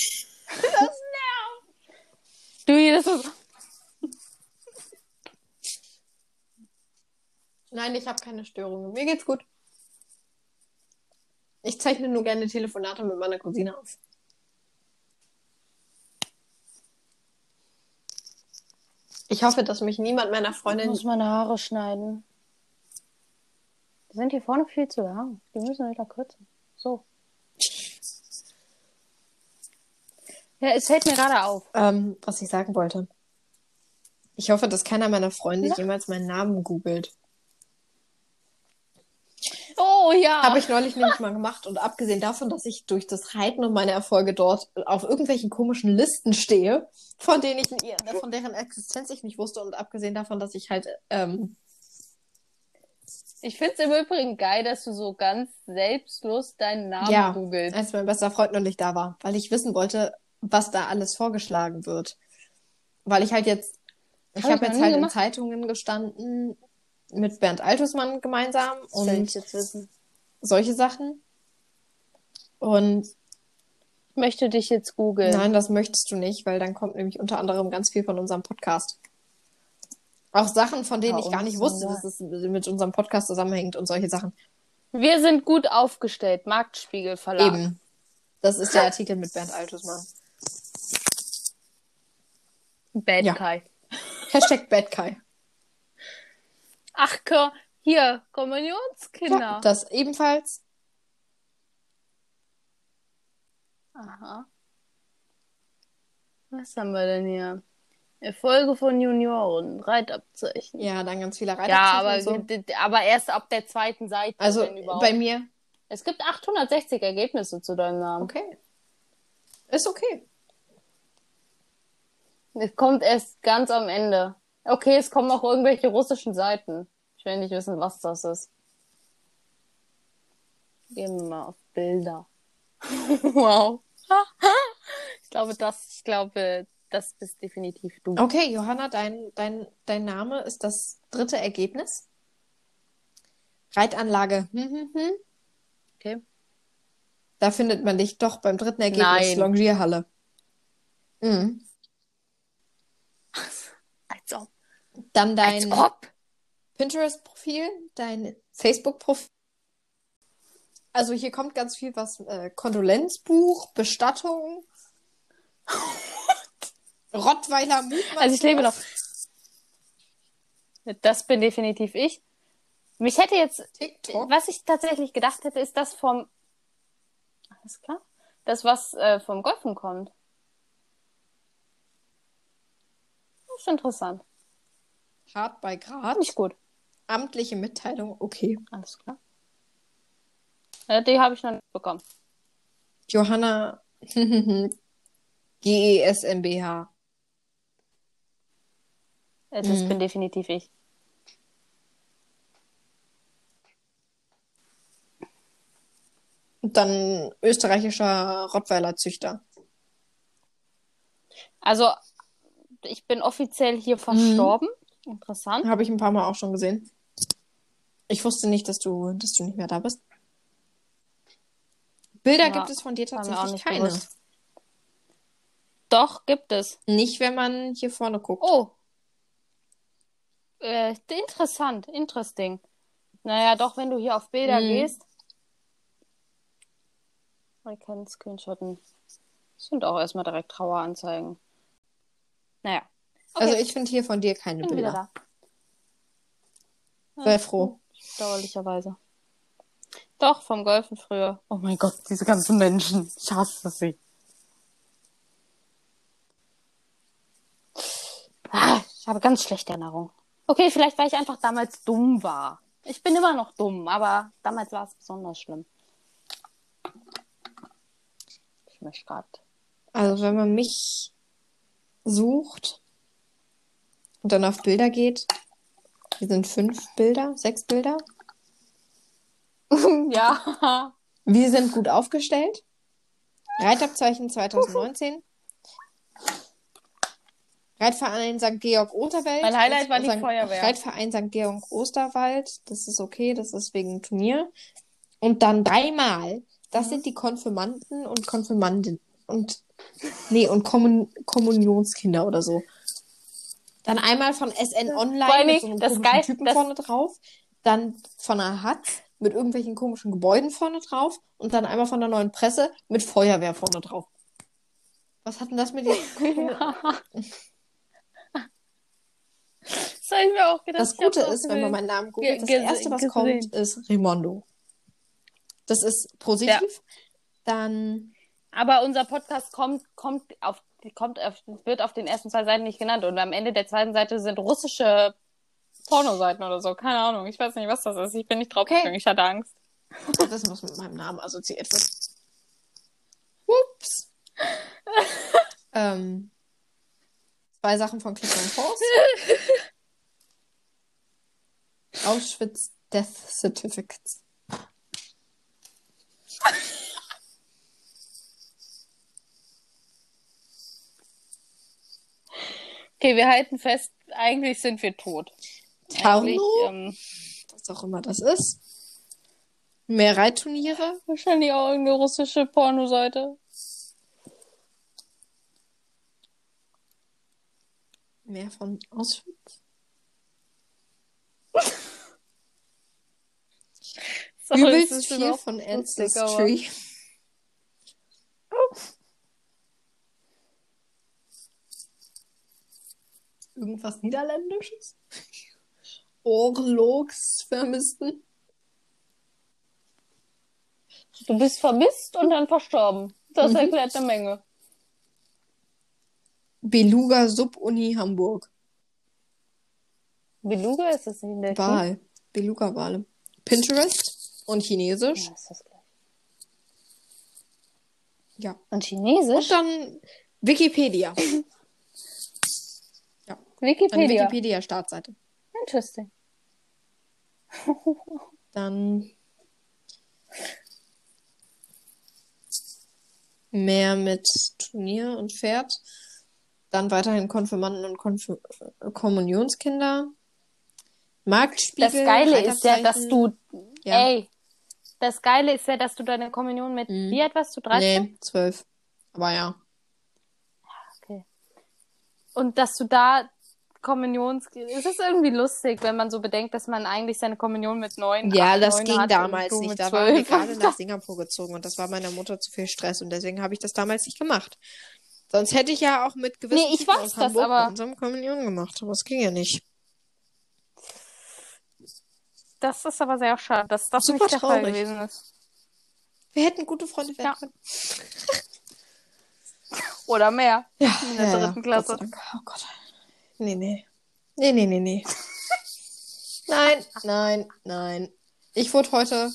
Du, das ist. Nein, ich habe keine Störungen. Mir geht's gut. Ich zeichne nur gerne Telefonate mit meiner Cousine auf. Ich hoffe, dass mich niemand meiner Ich Freundin. muss meine Haare schneiden. Die sind hier vorne viel zu lang. Die müssen wieder kürzen. So. Ja, es fällt mir gerade auf. Ähm, was ich sagen wollte. Ich hoffe, dass keiner meiner Freunde Ja. jemals meinen Namen googelt. Oh ja. Habe ich neulich nämlich mal gemacht und abgesehen davon, dass ich durch das Reiten und meine Erfolge dort auf irgendwelchen komischen Listen stehe, von denen ich von deren Existenz ich nicht wusste und abgesehen davon, dass ich halt ähm, Ich finde es im Übrigen geil, dass du so ganz selbstlos deinen Namen Ja. googelst. als mein bester Freund noch nicht da war, weil ich wissen wollte, was da alles vorgeschlagen wird. Weil ich halt jetzt, ich Hab ich habe jetzt halt in gemacht. Zeitungen gestanden mit Bernd Altusmann gemeinsam und solche Sachen. Und Ich möchte dich jetzt googeln. nein, das möchtest du nicht, weil dann kommt nämlich unter anderem ganz viel von unserem Podcast. Auch Sachen, von denen Ja, ich gar nicht wusste, dass es mit unserem Podcast zusammenhängt und solche Sachen. Wir sind gut aufgestellt. Marktspiegel Verlag. Eben. Das ist der Artikel mit Bernd Altusmann. Bad Ja. Guy. Hashtag Bad Kai. Ach, hier, Kommunionskinder. Ja, das ebenfalls. Aha. Was haben wir denn hier? Erfolge von Junioren, Reitabzeichen. Ja, dann ganz viele Ja, Reiterabzeichen aber, so. aber erst ab der zweiten Seite. Also bei mir, Es gibt 860 Ergebnisse zu deinem Namen. okay. Ist okay. Es kommt erst ganz am Ende. Okay, es kommen auch irgendwelche russischen Seiten. Ich will nicht wissen, was das ist. Gehen wir mal auf Bilder. wow. ich glaube, das, ich glaube, das bist definitiv du. Okay, Johanna, dein, dein, dein Name ist das dritte Ergebnis. Reitanlage. Hm, hm, hm. Okay. Da findet man dich doch beim dritten Ergebnis. Nein. Longierhalle. Mhm. Als ob. Dann dein. Pinterest-Profil, dein Facebook-Profil. Also hier kommt ganz viel was. Äh, Kondolenzbuch, Bestattung. Rottweiler Mutmaß. Also ich lebe noch. Das bin definitiv ich. Mich hätte jetzt, TikTok. was ich tatsächlich gedacht hätte, ist das vom, alles klar, das was äh, vom Golfen kommt. Das ist interessant. Hart bei Grad. Nicht gut. Amtliche Mitteilung. Okay. Alles klar. Ja, die habe ich noch nicht bekommen. Johanna GESMBH. Äh, Das Mhm. bin definitiv ich. Und dann österreichischer Rottweiler Züchter. Also, ich bin offiziell hier verstorben. Interessant. Habe ich ein paar Mal auch schon gesehen. Ich wusste nicht, dass du, dass du nicht mehr da bist. Bilder Ja, gibt es von dir tatsächlich nicht keine. bewusst. Doch, gibt es. Nicht, wenn man hier vorne guckt. Oh. Äh, interessant, interesting. Naja, doch, wenn du hier auf Bilder Mhm. gehst. Man kann Screenshotten. Das sind auch erstmal direkt Traueranzeigen. Naja. Okay, Also ich finde hier von dir keine bin wieder Bilder. da. Sei froh. Dauerlicherweise. Doch, vom Golfen früher. Oh mein Gott, diese ganzen Menschen. Ich hasse sie. Ah, ich habe ganz schlechte Erinnerungen. Okay, vielleicht weil ich einfach damals dumm war. Ich bin immer noch dumm, aber damals war es besonders schlimm. Ich möchte gerade. Also wenn man mich sucht und dann auf Bilder geht, hier sind fünf Bilder, sechs Bilder. ja. Wir sind gut aufgestellt. Reitabzeichen 2019. Reitverein St. Georg Osterwald. Mein Highlight war die St. Feuerwehr. Reitverein St. Georg Osterwald. Das ist okay, das ist wegen Turnier. Und dann dreimal. Das Mhm. sind die Konfirmanden und Konfirmandinnen. Und, nee, und Kommun Kommunionskinder oder so. Dann einmal von SN Online Vor allem, mit so einem das komischen geil- Typen das- vorne drauf. Dann von einer Hatz mit irgendwelchen komischen Gebäuden vorne drauf. Und dann einmal von der neuen Presse mit Feuerwehr vorne drauf. Was hat denn das mit dir? mir auch gedacht. Das ich Gute ist, wenn man meinen Namen googelt, das erste, was gesehen. kommt, ist Rimondo. Das ist positiv. Dann, Aber unser Podcast kommt, kommt auf, kommt auf, wird auf den ersten zwei Seiten nicht genannt und am Ende der zweiten Seite sind russische Pornoseiten oder so. Keine Ahnung. Ich weiß nicht, was das ist. Ich bin nicht draufgegangen. Okay. Ich hatte Angst. wissen, was mit meinem Namen assoziiert wird. Ups. ähm, zwei Sachen von Click and Force. Auschwitz Death Certificates. Okay, wir halten fest, eigentlich sind wir tot. Tarno, ähm, was auch immer das ist. Mehr Reitturniere. wahrscheinlich auch irgendeine russische Pornoseite. Mehr von Auschwitz. Sorry, Übelst viel von lustig, aber- Irgendwas Niederländisches? Orlogs vermissten? Du bist vermisst und dann verstorben. Das Mhm. erklärt eine Menge. Beluga Subuni Hamburg. Beluga ist das in der Wal. Beluga-Wale. Pinterest und Chinesisch. Ja, ist das gleich. Ja. Und Und Chinesisch? dann Wikipedia. Eine Wikipedia. Wikipedia-Startseite. Interesting. Dann mehr mit Turnier und Pferd. Dann weiterhin Konfirmanden und Konf Kommunionskinder. Marktspiegel. Das Geile ist ja, dass du, Ja. ey, das Geile ist ja, dass du deine Kommunion mit, Mhm. wie alt warst du, 13? Nee, zwölf. Aber ja. Okay. Und dass du da Kommunions, es ist irgendwie lustig, wenn man so bedenkt, dass man eigentlich seine Kommunion mit neun, Ja, acht, das neun ging damals nicht. Da waren wir gerade nach Singapur gezogen und das war meiner Mutter zu viel Stress und deswegen habe ich das damals nicht gemacht. Sonst hätte ich ja auch mit gewissen Nee, ich weiß aus das, Hamburg aber- langsam Kommunion gemacht, aber es ging ja nicht. Das ist aber sehr schade, dass das Super nicht der Fall traurig. gewesen ist. Wir hätten gute Freunde werden Ja. können. Oder mehr. Ja, In der dritten Klasse. Oh Gott. Nee, nee. Nee, nee, nee, nee. nein, nein, nein. Ich wurde heute,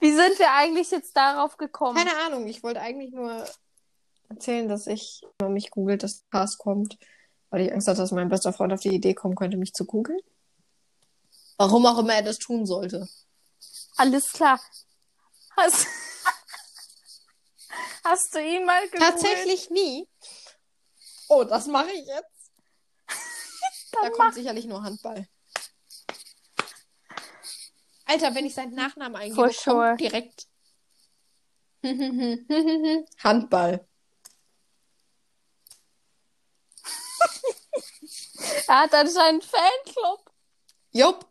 Wie sind wir eigentlich jetzt darauf gekommen? keine Ahnung, ich wollte eigentlich nur erzählen, dass ich, wenn man mich googelt, dass Cast kommt, weil ich Angst hatte, dass mein bester Freund auf die Idee kommen könnte, mich zu googeln. Warum auch immer er das tun sollte. Alles klar. Hast, hast du ihn mal gegoogelt? Tatsächlich nie. Oh, das mache ich jetzt. Da kommt sicherlich nur Handball. Alter, wenn ich seinen Nachnamen eingebe, For kommt sure. direkt Handball. Er hat anscheinend einen Fanclub. Jupp.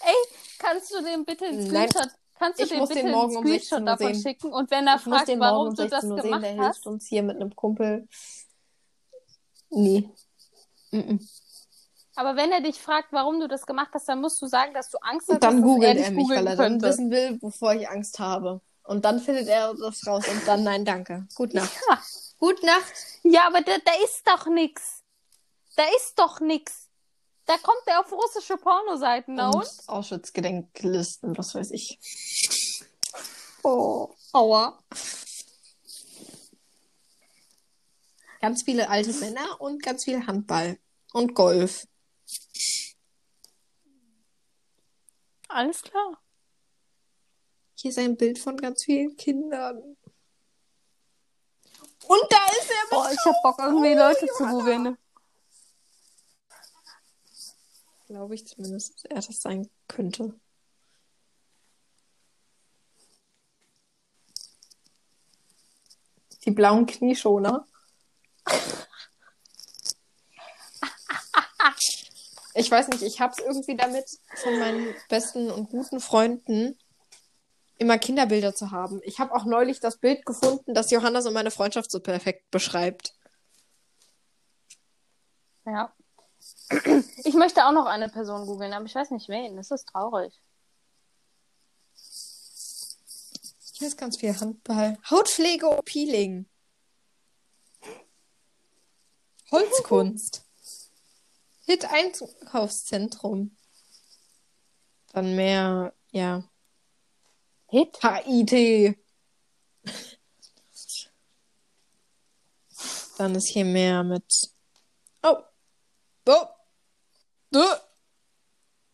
Ey, kannst du dem bitte einen. Screenshot, kannst du Ich muss bitte den einen morgen um 16 Screenshot Uhr davon sehen. schicken? Und wenn er Ich fragt, den warum um du das 16 Uhr sehen, gemacht der hast, hilft uns hier mit einem Kumpel. Nee. Mm-mm. Aber wenn er dich fragt, warum du das gemacht hast, dann musst du sagen, dass du Angst hast, Und dann googelt dich er mich, weil er dann könnte. wissen will, wovor ich Angst habe. Und dann findet er das raus und dann nein, danke. Gut Nacht. Ja. Gut Nacht. Ja, aber da, da ist doch nix. Da ist doch nix. Da kommt er auf russische Pornoseiten, und? Und Auschwitz-Gedenklisten, was weiß ich. Oh, aua. Ganz viele alte Männer und ganz viel Handball und Golf. Alles klar. Hier ist ein Bild von ganz vielen Kindern. Und da ist er Boah, ich hab Bock, irgendwie Leute zu googeln. Glaube ich zumindest, dass er das sein könnte. Die blauen Knieschoner. Ich weiß nicht, ich habe es irgendwie damit, von meinen besten und guten Freunden immer Kinderbilder zu haben. Ich habe auch neulich das Bild gefunden, das Johannes und meine Freundschaft so perfekt beschreibt. Ja. Ich möchte auch noch eine Person googeln, aber ich weiß nicht wen. Das ist traurig. Hier ist ganz viel Handball. Hautpflege und Peeling. Holzkunst. Hit Einkaufszentrum. Dann mehr, ja. Hit? HIT. Dann ist hier mehr mit. Oh. Oh. Oh.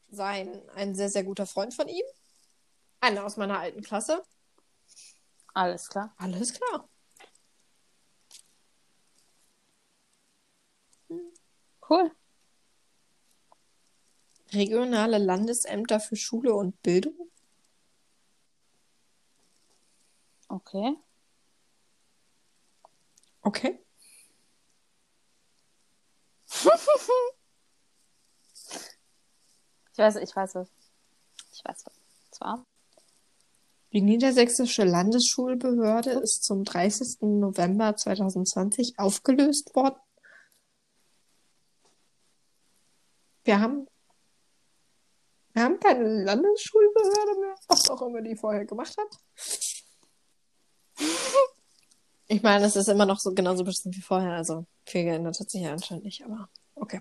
Sein, ein sehr, sehr guter Freund von ihm. Einer aus meiner alten Klasse. Alles klar. Alles klar. Cool. Regionale Landesämter für Schule und Bildung. Okay. Okay. Ich weiß, ich weiß was. Ich weiß was. Zwar. Die Niedersächsische Landesschulbehörde ist zum 30. November 2020 aufgelöst worden. Wir haben, wir haben keine Landesschulbehörde mehr, was auch immer die vorher gemacht hat. Ich meine, es ist immer noch so genauso bestimmt wie vorher, also viel geändert hat sich ja anscheinend nicht, aber okay.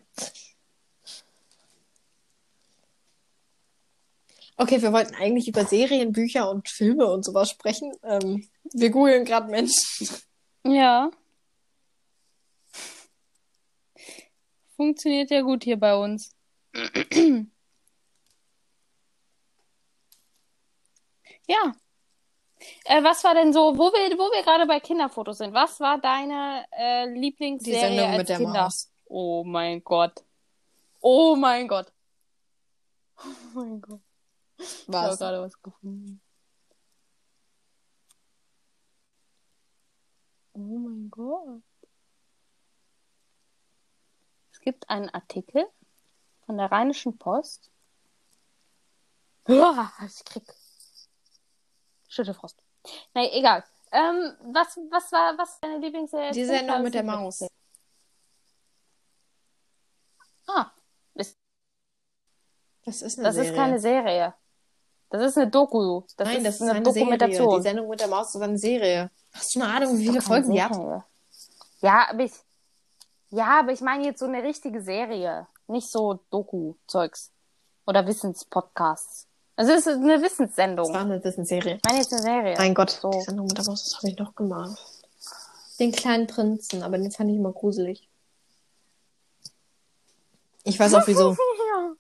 Okay, wir wollten eigentlich über Serien, Bücher und Filme und sowas sprechen. Ähm, wir googeln gerade Menschen. Ja. Funktioniert ja gut hier bei uns. ja. Äh, was war denn so, wo wir, wo wir gerade bei Kinderfotos sind, was war deine äh, Die Lieblingsserie Sendung als mit der Kinder? Maus. Oh mein Gott. Oh mein Gott. Oh mein Gott. Ich habe Was? gerade was gefunden. Oh mein Gott. Es gibt einen Artikel von der Rheinischen Post. Uah, ich krieg Schüttelfrost. Nee, egal. Ähm, was, was war, was deine Lieblingsserie? Die Sendung mit der Maus. Ah, ist, Das ist eine das Serie. ist keine Serie. Das ist eine Doku. Das Nein, ist das ist eine, eine Dokumentation. Serie. Die Sendung mit der Maus ist eine Serie. Hast du eine Ahnung, wie viele Folgen die hat? Ja, aber ich, ja, aber ich meine jetzt so eine richtige Serie. Nicht so Doku-Zeugs. Oder Wissenspodcasts. Also es ist eine Das Wissenssendung. war eine Disney-Serie. Ich meine jetzt eine Serie. Mein Gott, So. die Sendung mit der Maus, was habe ich noch gemacht? Den kleinen Prinzen, aber den fand ich immer gruselig. Ich weiß auch wieso. ja.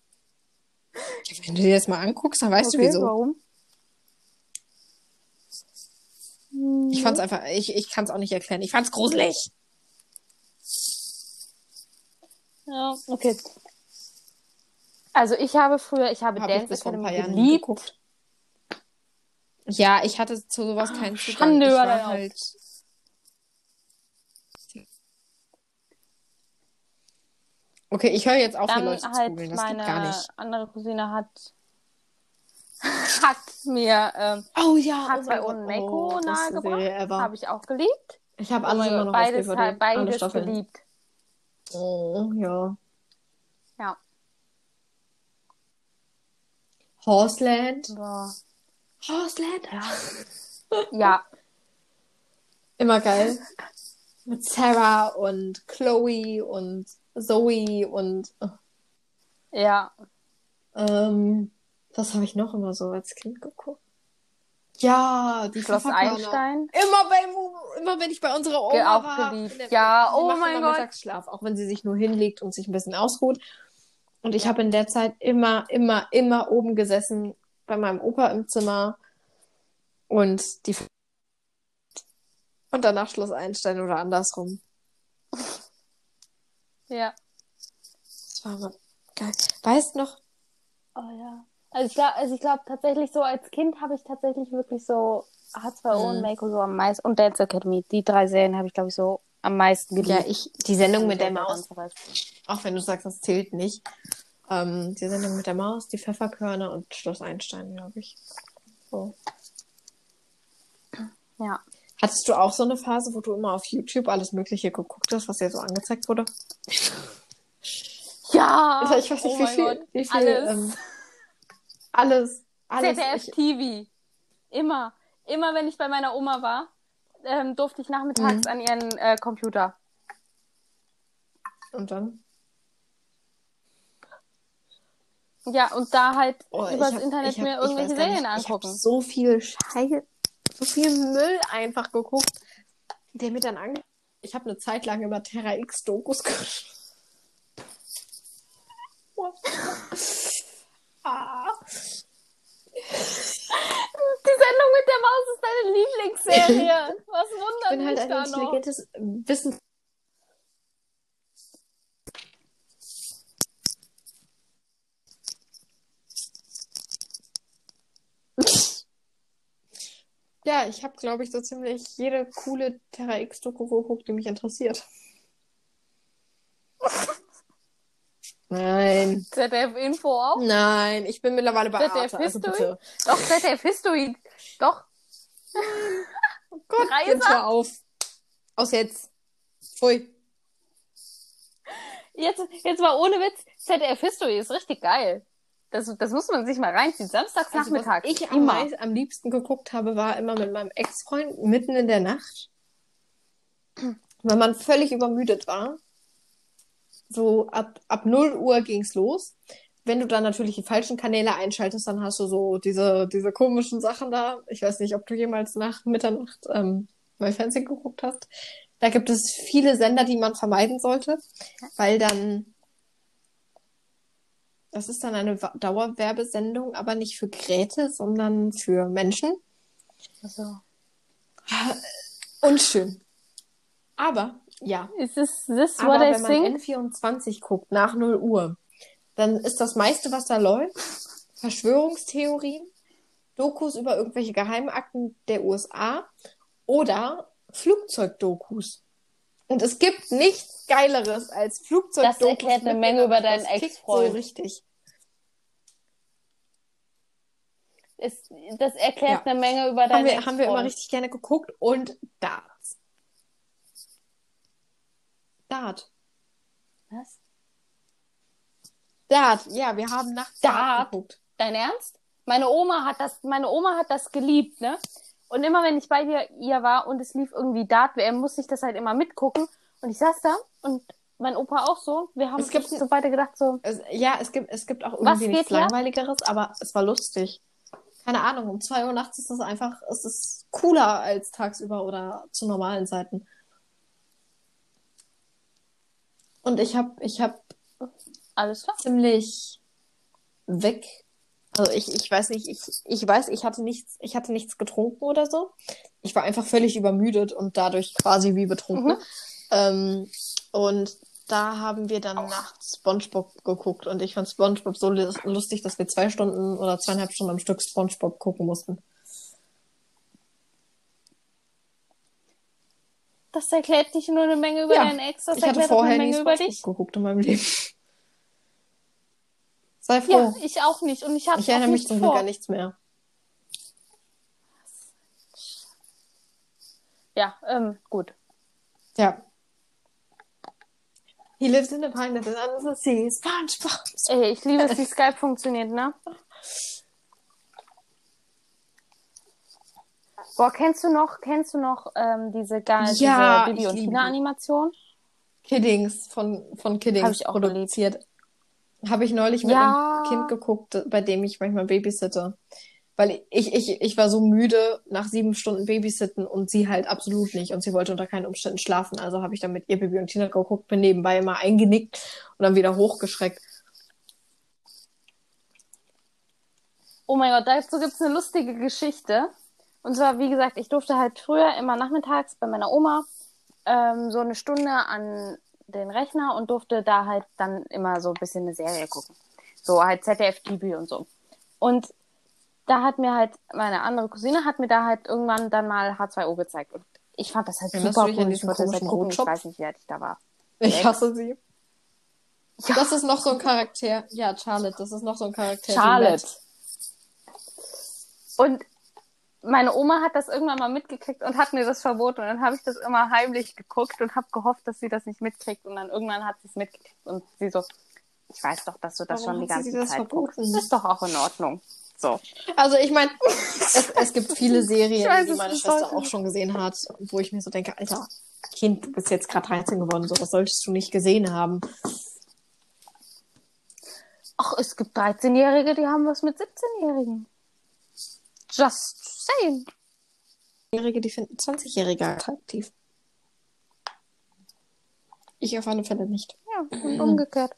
Wenn du dir das mal anguckst, dann weißt Okay, du wieso. warum? Ich fand's einfach, ich, ich kann es auch nicht erklären. Ich fand's gruselig. Ja, okay. Also ich habe früher, ich habe ich Dance ein Academy geliebt. geguckt. Ja, ich hatte zu sowas keinen Zugang. Schande ich über war halt. Okay, ich höre jetzt auf, hier Dann Leute zu halt googeln. Das meine geht gar nicht. andere Cousine hat hat mir ähm, Oh ja, H2O und Mako nahegebracht. Habe Habe ich auch geliebt. ich habe Oh mein immer noch beides, auf DVD. halt, Alle beides geliebt. Oh, ja. Ja. Horseland. So. Horseland. Ja, Immer geil. Mit Sarah und Chloe und Zoe und ja. ähm, was habe ich noch immer so als Kind geguckt? Ja, die Schloss. Einstein. Immer, bei, immer wenn ich bei unserer Oma Ge- auch war. Ja, oh mein Gott. Mittagsschlaf, auch wenn sie sich nur hinlegt und sich ein bisschen ausruht. Und ich habe in der Zeit immer, immer, immer oben gesessen bei meinem Opa im Zimmer und die und danach Schloss Einstein oder andersrum. Ja. Das war aber geil. Weißt noch, Oh ja. Also ich glaube, also ich glaube tatsächlich so als Kind habe ich tatsächlich wirklich so H2O und Mhm. Mako so am meisten und Dance Academy. Die drei Serien habe ich glaube ich so am meisten geliebt. ja, ich, die Sendung mit der Also, Maus, auch wenn du sagst, das zählt nicht. Ähm, die Sendung mit der Maus, die Pfefferkörner und Schloss Einstein, glaube ich. So. Ja. Hattest du auch so eine Phase, wo du immer auf YouTube alles Mögliche geguckt hast, was dir so angezeigt wurde? Ja! Alter, ich weiß nicht, oh wie mein viel, Gott, wie viel, alles. ähm, alles, alles. ZDF Ich, TV. Immer. Immer wenn ich bei meiner Oma war, ähm, durfte ich nachmittags Mhm. an ihren äh, Computer. und dann? Ja, und da halt Oh, übers hab- Internet hab- mir irgendwelche Serien nicht, angucken. Ich hab so viel Scheiße, so viel Müll einfach geguckt, der mir dann ange... Ich habe eine Zeit lang über Terra X Dokus geschaut. ah. Die Sendung mit der Maus ist deine Lieblingsserie. Was Ich wundert bin halt mich ein da noch? intelligentes Wissen. Ja, ich habe, glaube ich, so ziemlich jede coole Terra X-Doku geguckt, die mich interessiert. Nein. ZDF Info auch? Nein, ich bin mittlerweile bei ZDF Arte, also History? bitte. Doch, ZDF History. Doch. Oh Gott, jetzt hör auf. Aus jetzt. Pfui. Jetzt, jetzt mal ohne Witz. ZDF History ist richtig geil. Das, das muss man sich mal reinziehen. Samstags Also, nachmittags. was ich am, immer. meist, am liebsten geguckt habe, war immer mit meinem Ex-Freund mitten in der Nacht. Wenn man völlig übermüdet war. So ab, ab 0 Uhr ging's los. Wenn du dann natürlich die falschen Kanäle einschaltest, dann hast du so diese, diese komischen Sachen da. Ich weiß nicht, ob du jemals nach Mitternacht ähm, mal Fernsehen geguckt hast. Da gibt es viele Sender, die man vermeiden sollte, weil dann das ist dann eine Dauerwerbesendung, aber nicht für Geräte, sondern für Menschen. Also, Unschön. Aber, ja. ist this, this Aber what I wenn man think? N24 guckt, nach 0 Uhr, dann ist das meiste, was da läuft, Verschwörungstheorien, Dokus über irgendwelche Geheimakten der USA oder Flugzeugdokus. Und es gibt nichts Geileres als Flugzeugdokus. Das erklärt eine Menge über deinen Ex-Freund. So richtig. Ist, das erklärt Ja. eine Menge über Haben deine wir, haben wir immer Ex-Freund. richtig gerne geguckt. Und Darts. Dart. Was? Dart. Ja, wir haben nachts Dart, Dart? geguckt. Dein Ernst? Meine Oma hat das, meine Oma hat das geliebt, ne? Und immer wenn ich bei dir, ihr war und es lief irgendwie Dart WM, musste ich das halt immer mitgucken. Und ich saß da und mein Opa auch so. Wir haben Es gibt- so weiter gedacht, so, Es, ja, es gibt, es gibt auch Was irgendwie nichts? Langweiligeres, aber es war lustig. Keine Ahnung, um zwei Uhr nachts ist das einfach, es ist cooler als tagsüber oder zu normalen Zeiten. Und ich habe ich hab alles klar. ziemlich weg. Also ich, ich weiß nicht, ich, ich weiß, ich hatte nichts, ich hatte nichts getrunken oder so. Ich war einfach völlig übermüdet und dadurch quasi wie betrunken. Mhm. Ähm, und da haben wir dann nachts SpongeBob geguckt und ich fand SpongeBob so lu- lustig, dass wir zwei Stunden oder zweieinhalb Stunden am Stück SpongeBob gucken mussten. Das erklärt nicht nur eine Menge über Ja, deinen Ex, das ich hatte erklärt auch vorher eine nie Menge über SpongeBob dich. geguckt in meinem Leben. Sei froh. Ja, ich auch nicht. Und ich habe ich erinnere mich zum Glück an nichts mehr. Ja, ähm, gut. Ja. He lives in a pineapple under the sea. SpongeBob. Ey, ich liebe es, wie Skype funktioniert, ne? Boah, kennst du noch, kennst du noch ähm, diese, gar, Ja, diese Bibi und Tina. Animation? Kiddings von, von Kiddings Hab ich auch produziert. Habe ich neulich mit Ja. einem Kind geguckt, bei dem ich manchmal babysitte. Weil ich, ich, ich war so müde nach sieben Stunden Babysitten und sie halt absolut nicht. Und sie wollte unter keinen Umständen schlafen. Also habe ich dann mit ihr Baby und Tina geguckt, bin nebenbei immer eingenickt und dann wieder hochgeschreckt. Oh mein Gott, dazu gibt's eine lustige Geschichte. Und zwar, wie gesagt, ich durfte halt früher immer nachmittags bei meiner Oma ähm, so eine Stunde an den Rechner und durfte da halt dann immer so ein bisschen eine Serie gucken. So halt ZDF TV und so. Und da hat mir halt, meine andere Cousine hat mir da halt irgendwann dann mal H2O gezeigt. Und ich fand das halt Erinnerst super cool. Ich wollte das halt gucken. Ich weiß nicht, wie alt ich da war. Ich Sechs. hasse sie. Das ist noch so ein Charakter. Ja, Charlotte, das ist noch so ein Charakter. Charlotte. Und meine Oma hat das irgendwann mal mitgekriegt und hat mir das verboten. Und dann habe ich das immer heimlich geguckt und habe gehofft, dass sie das nicht mitkriegt. Und dann irgendwann hat sie es mitgekriegt und sie so, Ich weiß doch, dass du das Warum schon die ganze das Zeit guckst. verboten? Das ist doch auch in Ordnung. So. Also ich meine, es, es gibt viele Serien, weiß die meine Schwester heute auch schon gesehen hat, wo ich mir so denke, Alter, Kind, du bist jetzt gerade 13 geworden, so was solltest du nicht gesehen haben. Ach, es gibt 13-Jährige, die haben was mit 17-Jährigen. Just saying. Jährige, die finden 20-Jährige attraktiv. Ich auf alle Fälle nicht. Ja, und umgekehrt.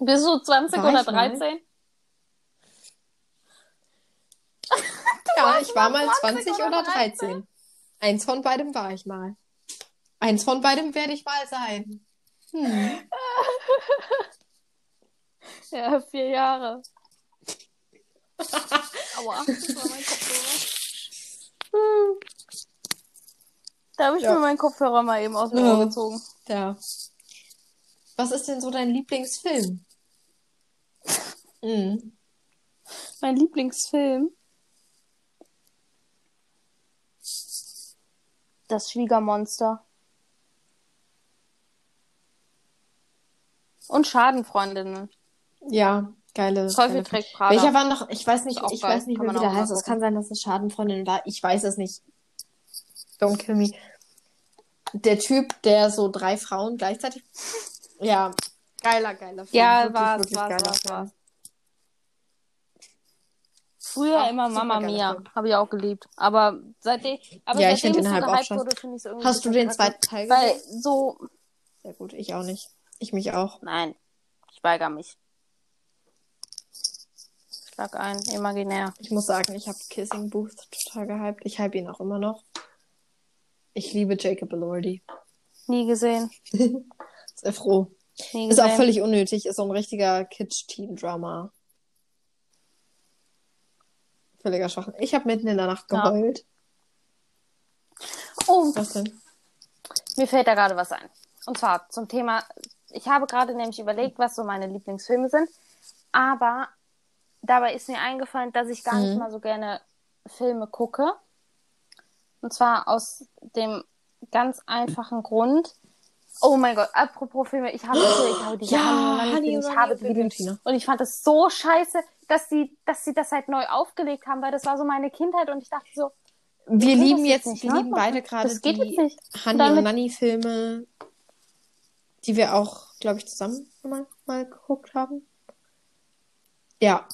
Bist du 20 War oder ich mal? 13? Ja, ich war mal 20 20 oder oder 13. Eins von beidem war ich mal. Eins von beidem werde ich mal sein. Hm. Ja, vier Jahre. Aua, das war mein Kopfhörer. Da habe ich Ja. mir meinen Kopfhörer mal eben aus dem Ja. Ohr gezogen. Ja. Was ist denn so dein Lieblingsfilm? Mhm. Mein Lieblingsfilm. Das Schwiegermonster. Und Schadenfreundinnen. Ja, geile. Teufel geile trägt Prada. Welcher war noch? Ich weiß nicht, ich geil. weiß nicht mehr, wie der heißt. Es kann sein, dass es Schadenfreundin war. Ich weiß es nicht. Don't kill me. Der Typ, der so drei Frauen gleichzeitig. Ja, geiler, geiler Film. Ja, geiler war's, Film. war's. Früher Auch immer Mama Mia. Habe ich auch geliebt. Aber seitdem, aber Ja, ich seitdem es so gehypt schon. wurde, finde ich es irgendwie. Hast du den zweiten Teil Weil gesehen? so. Sehr gut, ich auch nicht. Ich mich auch. Nein, ich weigere mich. Schlag ein, imaginär. Ich muss sagen, ich habe Kissing Booth total gehypt. Ich hype ihn auch immer noch. Ich liebe Jacob Elordi. Nie gesehen. Sehr froh. Nie Ist gesehen. auch völlig unnötig. Ist so ein richtiger Kitsch-Teen-Drama. Völliger Schwachsinn. Ich habe mitten in der Nacht Ja. geheult. Oh, Was denn? mir fällt da gerade was ein. Und zwar zum Thema. Ich habe gerade nämlich überlegt, was so meine Lieblingsfilme sind. Aber dabei ist mir eingefallen, dass ich gar nicht Mhm. mal so gerne Filme gucke. Und zwar aus dem ganz einfachen Grund. Oh mein Gott, apropos Filme, ich habe, ich habe diese Ja, Filme, ich habe die. Valentina. Und ich fand es so scheiße, dass sie, dass sie das halt neu aufgelegt haben, weil das war so meine Kindheit und ich dachte so, Wir lieben das jetzt, nicht wir lieben nachmachen. beide gerade das die jetzt nicht. Honey und Nanny Filme, die wir auch, glaube ich, zusammen mal, mal geguckt haben. Ja,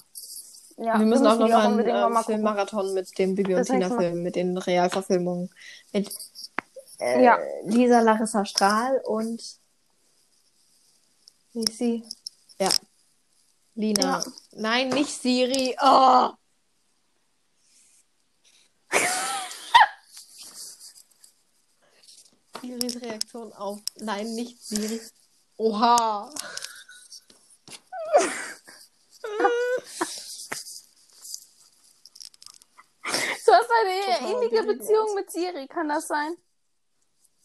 Ja, wir müssen auch noch die mal unbedingt noch einen äh. Filmmarathon mit dem Bibi und Das nächste Tina Mal. Film, mit den Realverfilmungen. Mit äh, Ja. Lisa Larissa Strahl und wie ist sie? Ja. Lina. Ja. Nein, nicht Siri. Oh. Siris Reaktion auf Nein, nicht Siri. Oha. Du hast eine genial. Beziehung mit Siri, kann das sein?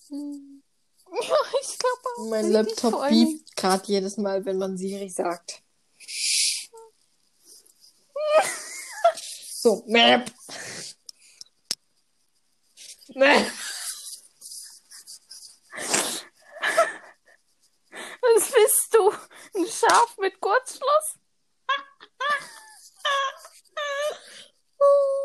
Ja, ich glaube Mein Laptop biebt gerade jedes Mal, wenn man Siri sagt. So, Map. Map. Was bist du? Ein Schaf mit Kurzschluss?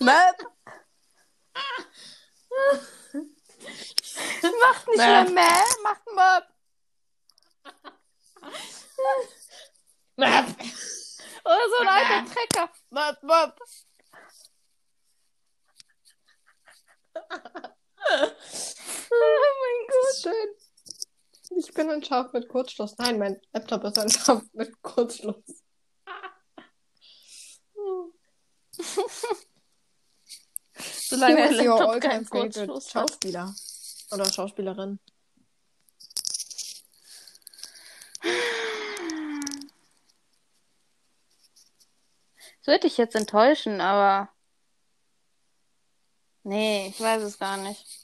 Map. Macht nicht mehr mehr, macht Map. Map. Oder so ein alter Trecker. Map, Map. Oh mein Gott. Schön. Ich bin ein Schaf mit Kurzschluss. Nein, mein Laptop ist ein Schaf mit Kurzschluss. Solange der Laptop keinen Kurzschluss hat. Schauspieler oder Schauspielerin? Das würde dich jetzt enttäuschen, aber. Nee, ich weiß es gar nicht.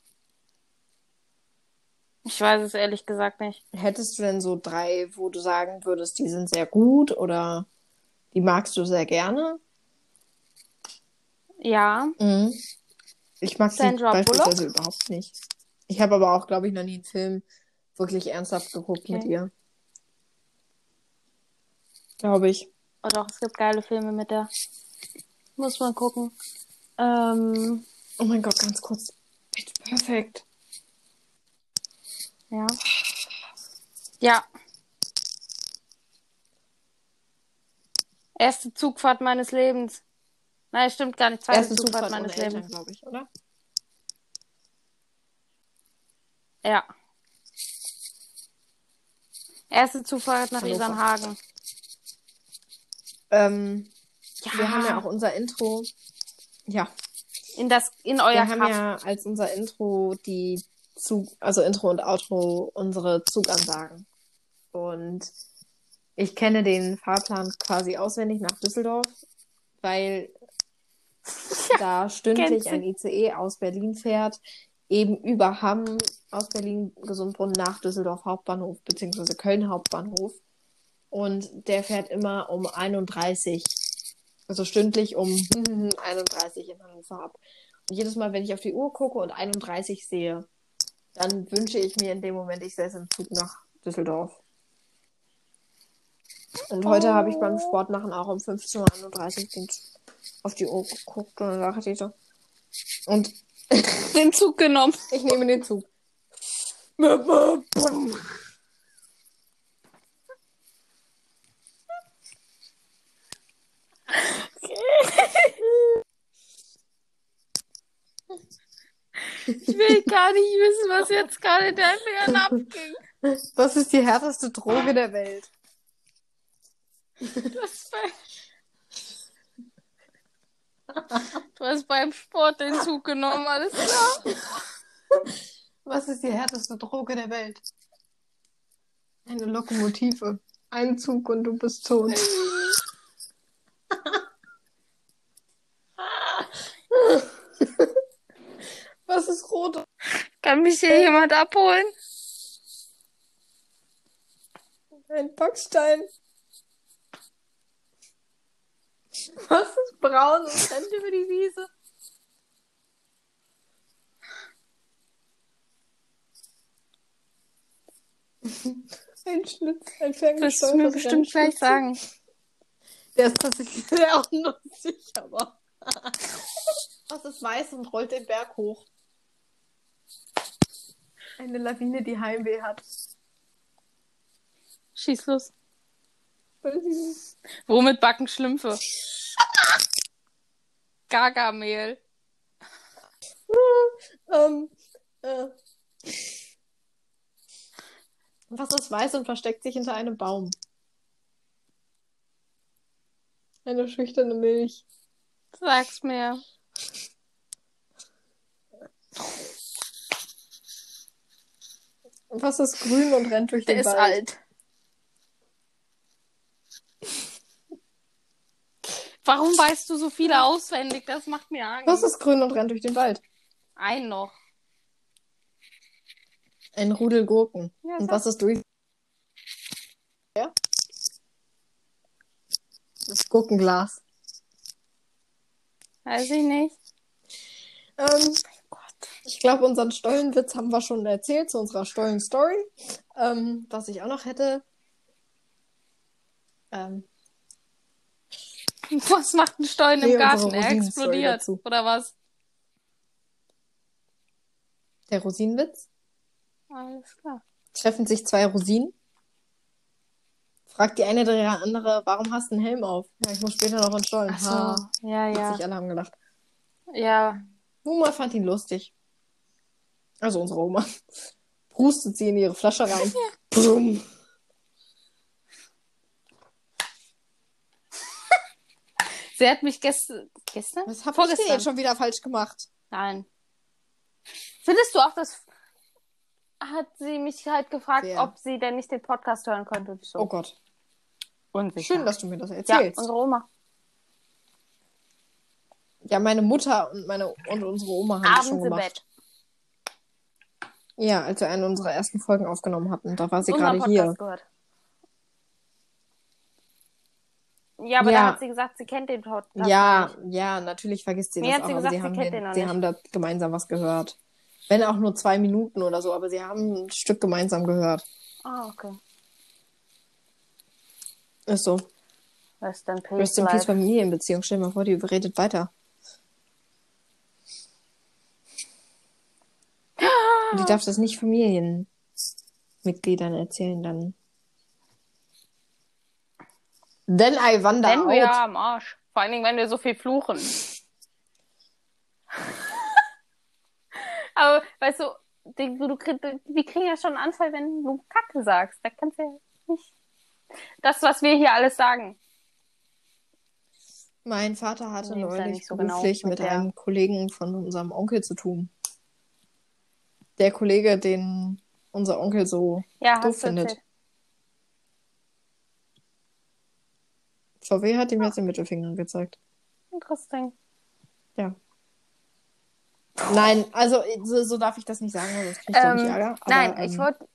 Ich weiß es ehrlich gesagt nicht. Hättest du denn so drei, wo du sagen würdest, die sind sehr gut oder die magst du sehr gerne? Ja. Mhm. Ich mag sie Sandra beispielsweise überhaupt nicht. Ich habe aber auch, glaube ich, noch nie einen Film wirklich ernsthaft geguckt Okay. mit ihr. Glaube ich. Oh doch, es gibt geile Filme mit der. Muss man gucken. Ähm, Oh mein Gott, ganz kurz. Pitch Perfect. Ja. Ja. Erste Zugfahrt meines Lebens. Nein, stimmt gar nicht. Zweite Erste Zugfahrt, Zugfahrt meines Lebens. glaube ich, oder? Ja. Erste Zugfahrt nach Hannover. Isernhagen. Ähm, Ja. Wir haben ja auch unser Intro. Ja, in das in euer wir haben Kaff. ja als unser Intro die Zug, also Intro und Outro unsere Zugansagen. Und ich kenne den Fahrplan quasi auswendig nach Düsseldorf, weil da stündlich ein ICE aus Berlin fährt, eben über Hamm aus Berlin Gesundbrunnen nach Düsseldorf Hauptbahnhof beziehungsweise Köln Hauptbahnhof. Und der fährt immer um 31, also stündlich um 31 in Hannover ab. Und jedes Mal, wenn ich auf die Uhr gucke und 31 sehe, dann wünsche ich mir in dem Moment, ich säße im Zug nach Düsseldorf. Und heute habe ich beim Sport machen auch um 15.31 Uhr auf die Uhr geguckt und dann dachte ich so. Und den Zug genommen. ich nehme den Zug. Ich will gar nicht wissen, was jetzt gerade in deinen Fingern abging. Was ist die härteste Droge der Welt? Du hast, bei... du hast beim Sport den Zug genommen, alles klar. Was ist die härteste Droge der Welt? Eine Lokomotive. Ein Zug und du bist tot. Was ist rot? Kann mich hier jemand abholen? Ein Backstein. Was ist braun und rennt über die Wiese? Ein Schlitz, ein Wirst du mir ferngesteuertes bestimmt gleich sagen. Der ist tatsächlich sehr unlustig, aber. Was ist weiß und rollt den Berg hoch? Eine Lawine, die Heimweh hat. Schieß los. Womit backen Schlümpfe? Gargamehl. ähm, äh. Was ist weiß und versteckt sich hinter einem Baum? Eine schüchterne Milch. Sag's mir. Was ist grün und rennt durch Der den ist Wald? alt. Warum weißt du so viele auswendig? Das macht mir Angst. Was ist grün und rennt durch den Wald? Ein noch. Ein Rudel Gurken. Ja, und was ist durch? Ja? Das Gurkenglas. Weiß ich nicht. Ähm, ich glaube, unseren Stollenwitz haben wir schon erzählt zu unserer Stollen-Story. Ähm, was ich auch noch hätte. Ähm, Was macht ein Stollen Nee, im Garten? Er explodiert. Oder was? der Rosinenwitz. Alles klar. Treffen sich zwei Rosinen. Fragt die eine der andere, warum hast du einen Helm auf? Ja, ich muss später noch in den Stollen. Ach so. Ha. Ja, ja. Witzig, alle haben gelacht. Ja. Oma fand ihn lustig. Also unsere Oma. Prustet sie in ihre Flasche rein. Brumm. Sie hat mich gestern. Gestern? Was hab ich denn Vorgestern. jetzt schon wieder falsch gemacht? Nein. Findest du auch, dass. Hat sie mich halt gefragt, Wer? ob sie denn nicht den Podcast hören könnte. Und so. Oh Gott. unsicher. Schön, dass du mir das Ja, erzählst. unsere Oma. Ja, meine Mutter und meine und unsere Oma haben das schon Abends im gemacht. Bett. Ja, als wir eine unserer ersten Folgen aufgenommen hatten. Da war sie gerade hier. Gehört. Ja, aber Ja. da hat sie gesagt, sie kennt den Podcast Ja, nicht. ja, natürlich vergisst sie Mir das auch, sie aber gesagt, sie sie haben, kennt den, sie haben da gemeinsam was gehört. Wenn auch nur zwei Minuten oder so, aber sie haben ein Stück gemeinsam gehört. Ah, okay. Ist so. Rest in peace, Rest in Peace. Familienbeziehung. Stell dir mal vor, die redet weiter. Und die darf das nicht Familienmitgliedern erzählen dann. Then I wonder Denn wir out. am Arsch. Vor allen Dingen, wenn wir so viel fluchen. Aber, weißt du, die, du, krieg- wir kriegen ja schon einen Anfall, wenn du Kacke sagst. Da kannst du ja nicht. Das, was wir hier alles sagen. Mein Vater hatte neulich so genau beruflich mit mit der- einem Kollegen von unserem Onkel zu tun. Der Kollege, den unser Onkel so Ja, doof findet. erzählt. VW hat ihm jetzt den Mittelfinger gezeigt. Interesting. Ja. Nein, also so, so darf ich das nicht sagen, sonst kriegst du Ähm, nicht Ärger. Aber, Nein, ähm, ich wollte.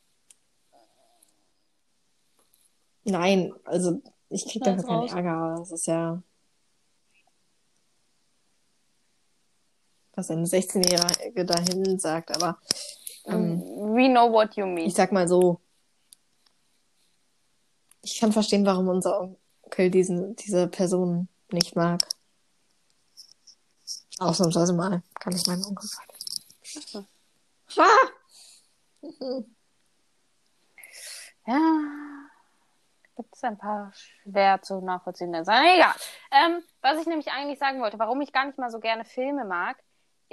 Nein, also ich krieg Lass dafür keinen raus. Ärger, aber das ist ja. Was eine 16-Jährige dahin sagt, aber ähm, We know what you mean. ich sag mal so. Ich kann verstehen, warum unser Onkel diesen, diese Person nicht mag. Ausnahmsweise mal kann ich meinen Onkel sagen. Ah! Ja. Gibt es ein paar schwer zu nachvollziehende Sachen. Egal. Ähm, was ich nämlich eigentlich sagen wollte, warum ich gar nicht mal so gerne Filme mag,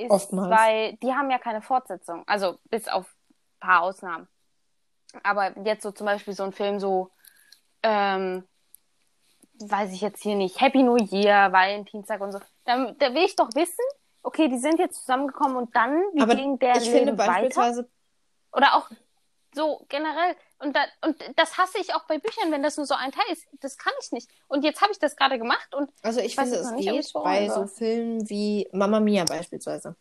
ist, Oftmals. weil die haben ja keine Fortsetzung. Also bis auf ein paar Ausnahmen. Aber jetzt so zum Beispiel so ein Film so, ähm, weiß ich jetzt hier nicht, Happy New Year, Valentinstag und so. Da, da will ich doch wissen, okay, die sind jetzt zusammengekommen und dann, wie Aber ging der ich Leben finde weiter? beispielsweise Oder auch so generell. Und, da, und das hasse ich auch bei Büchern, wenn das nur so ein Teil ist. Das kann ich nicht. Und jetzt habe ich das gerade gemacht und Also ich finde, es nicht, geht bereue, bei so Filmen wie Mamma Mia beispielsweise.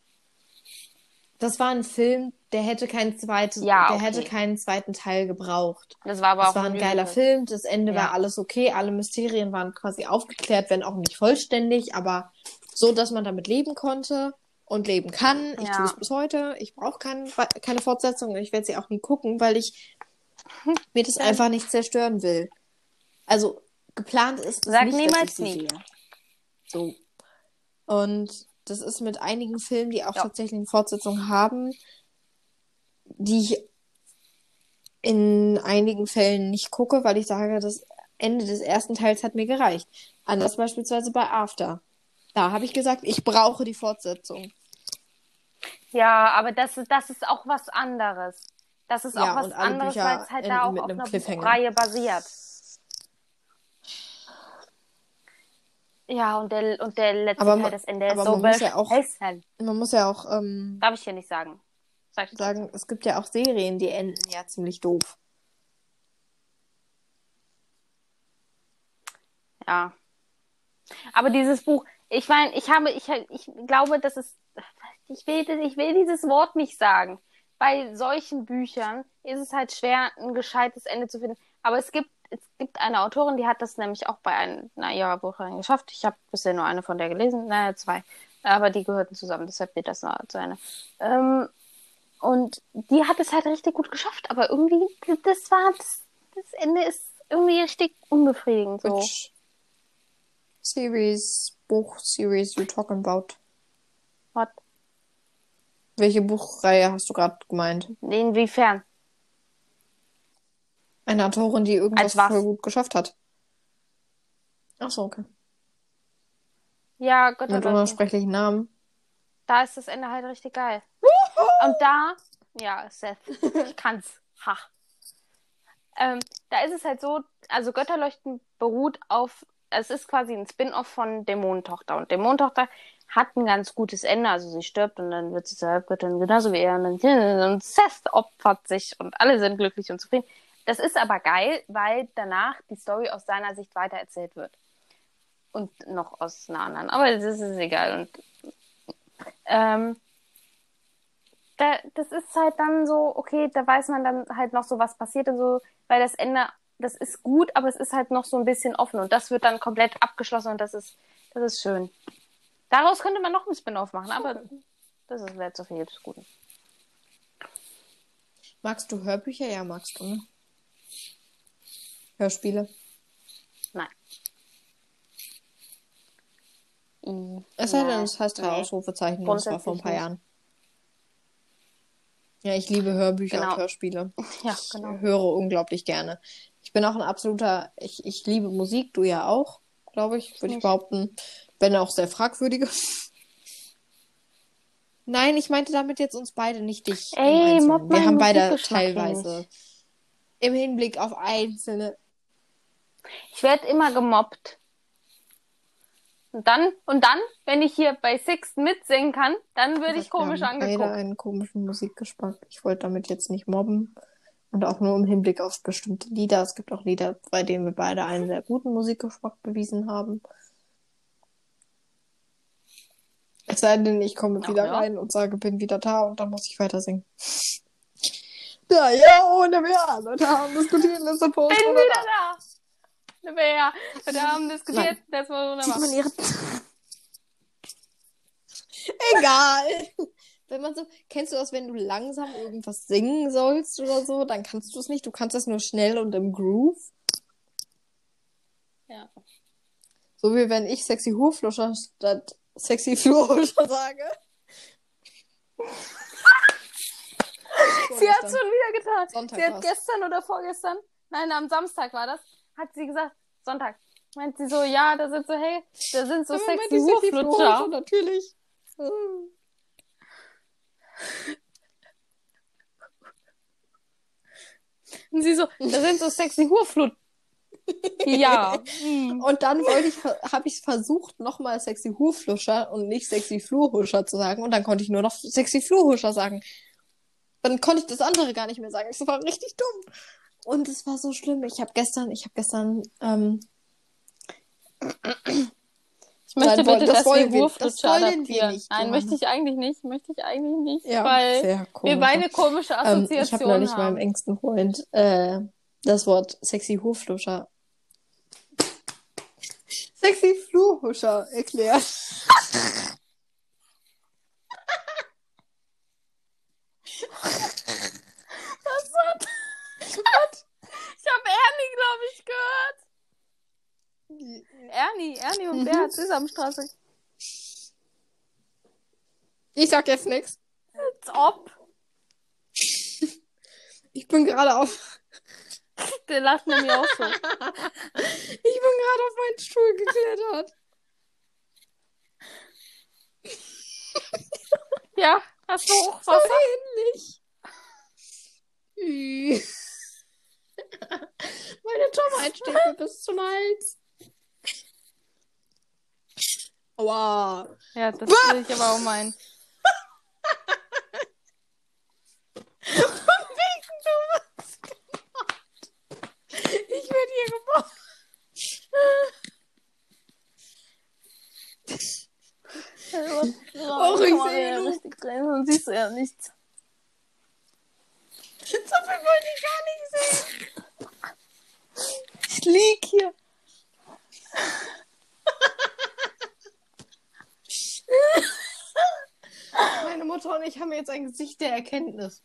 Das war ein Film, der hätte keinen zweiten, Ja, der okay. hätte keinen zweiten Teil gebraucht. das war aber Es auch war ein geiler Musical. Film, das Ende Ja. war alles okay, alle Mysterien waren quasi aufgeklärt, wenn auch nicht vollständig, aber so, dass man damit leben konnte und leben kann. Ich Ja. tue es bis heute. Ich brauche kein, keine Fortsetzung und ich werde sie auch nie gucken, weil ich mir das einfach nicht zerstören will. Also geplant ist es Sag nicht, niemals dass ich nie. sehe. So. Und das ist mit einigen Filmen, die auch Ja. tatsächlich eine Fortsetzung haben, die ich in einigen Fällen nicht gucke, weil ich sage, das Ende des ersten Teils hat mir gereicht. Anders beispielsweise bei After. Da habe ich gesagt, ich brauche die Fortsetzung. Ja, aber das, das ist auch was anderes. Das ist Ja, auch was anderes, weil es halt da auch auf einer. Buchreihe basiert. Ja, und der, und der letzte Aber Teil, man- das Ende ist so man muss ja auch- beschissen. Man muss ja auch ähm, Darf ich hier nicht sagen. Sag sagen, es gibt ja auch Serien, die enden ja ziemlich doof. Ja. Aber dieses Buch, ich meine, ich habe, ich, ich glaube, das ist, ich will, ich will dieses Wort nicht sagen. Bei solchen Büchern ist es halt schwer, ein gescheites Ende zu finden. Aber es gibt, es gibt eine Autorin, die hat das nämlich auch bei einer ihrer Buchreihen geschafft. Ich habe bisher nur eine von der gelesen, naja, zwei. Aber die gehörten zusammen, deshalb wird das noch zu einer. Ähm, und die hat es halt richtig gut geschafft, aber irgendwie, das war, das, das Ende ist irgendwie richtig unbefriedigend. So. Which Series, Buch-Series you talking about? What? Welche Buchreihe hast du gerade gemeint? Inwiefern? Eine Autorin, die irgendwas voll gut geschafft hat. Ach so, okay. Ja, Gott, Mit oh unaussprechlichen Namen. Da ist das Ende halt richtig geil. Und da, ja, Seth, ich kann's. Ha. Ähm, da ist es halt so, also Götterleuchten beruht auf, es ist quasi ein Spin-off von Dämonentochter. Und Dämonentochter hat ein ganz gutes Ende, also sie stirbt und dann wird sie zur Halbgöttin, genauso wie er. Und, dann, und Seth opfert sich und alle sind glücklich und zufrieden. Das ist aber geil, weil danach die Story aus seiner Sicht weitererzählt wird. Und noch aus einer anderen. Aber das ist egal. Und ähm, da, das ist halt dann so, okay, da weiß man dann halt noch so, was passiert und so, weil das Ende, das ist gut, aber es ist halt noch so ein bisschen offen und das wird dann komplett abgeschlossen und das ist, das ist schön. Daraus könnte man noch ein Spin-off machen, aber das ist wäre zu viel des Guten. Magst du Hörbücher? Ja, magst du, ne? Hörspiele? Nein. I, Es sei denn, es heißt drei Nee. Ausrufezeichen das war vor ein paar Jahren. Ja, ich liebe Hörbücher Genau. und Hörspiele. Ja, Ich genau. höre unglaublich gerne. Ich bin auch ein absoluter, ich, ich liebe Musik, du ja auch, glaube ich, würde ich behaupten. Wenn auch sehr fragwürdige. Nein, ich meinte damit jetzt uns beide, nicht dich. Ey, mobb Wir haben beide teilweise im Hinblick auf einzelne. Ich werde immer gemobbt. Und dann, und dann, wenn ich hier bei Sixth mitsingen kann, dann würde ich komisch haben beide angeguckt. einen komischen Musikgeschmack. Ich wollte damit jetzt nicht mobben. Und auch nur im Hinblick auf bestimmte Lieder. Es gibt auch Lieder, bei denen wir beide einen sehr guten Musikgeschmack bewiesen haben. Es sei denn, ich komme wieder ja. rein und sage, bin wieder da und dann muss ich weiter singen. Ja, ja, ohne mehr. Leute haben diskutiert, letzte Post. Bin wieder da! Ja, wir haben diskutiert, das war Sieht man wunderbar. ihre... Egal. Wenn man so, kennst du das, wenn du langsam irgendwas singen sollst oder so, dann kannst du es nicht. Du kannst das nur schnell und im Groove. Ja. So wie wenn ich sexy Hurfluscher statt sexy Flurhuscher sage. Sie hat schon wieder getan. Sonntag sie hat war's. gestern oder vorgestern, nein, am Samstag war das, hat sie gesagt, Sonntag. Meint sie so, ja, da sind so, hey, da sind so Aber sexy Hurflutscher. natürlich. Hm. Und sie so, da sind so sexy Hurflut. Ja. hm. Und dann wollte ich, habe ich versucht, nochmal sexy Hurfluscher und nicht sexy Flurhuscher zu sagen. Und dann konnte ich nur noch sexy Flurhuscher sagen. Dann konnte ich das andere gar nicht mehr sagen. Das war richtig dumm. Und es war so schlimm. Ich habe gestern, ich habe gestern, ähm, Ich möchte bitte, das dass wir wir adaptieren. nicht, Nein, möchte ich eigentlich nicht. Möchte ich eigentlich nicht. ja, weil sehr komisch. wir beide komische ähm, Assoziationen ich habe neulich haben. meinem engsten Freund äh, das Wort sexy Hurfluscher, sexy Flurhuscher erklärt. Ich habe Ernie, glaube ich, gehört. Ernie, Ernie und Mhm. Bert, Sesamstraße. Ich sag jetzt nichts. Als ob. Ich bin gerade auf, Der lacht nämlich auch so. ich bin gerade auf meinen Stuhl geklettert. Ja, hast du So Hochwasser? ähnlich. Ü. Meine Tomate steht mir bis zum Hals. Wow. Ja, das will ich aber auch meinen. Ich werde hier geboren. Oh, ich sehe richtig drin, sonst siehst du ja nichts. So viel wollte ich gar nicht sehen. Ich lieg hier. Meine Mutter und ich haben jetzt ein Gesicht der Erkenntnis.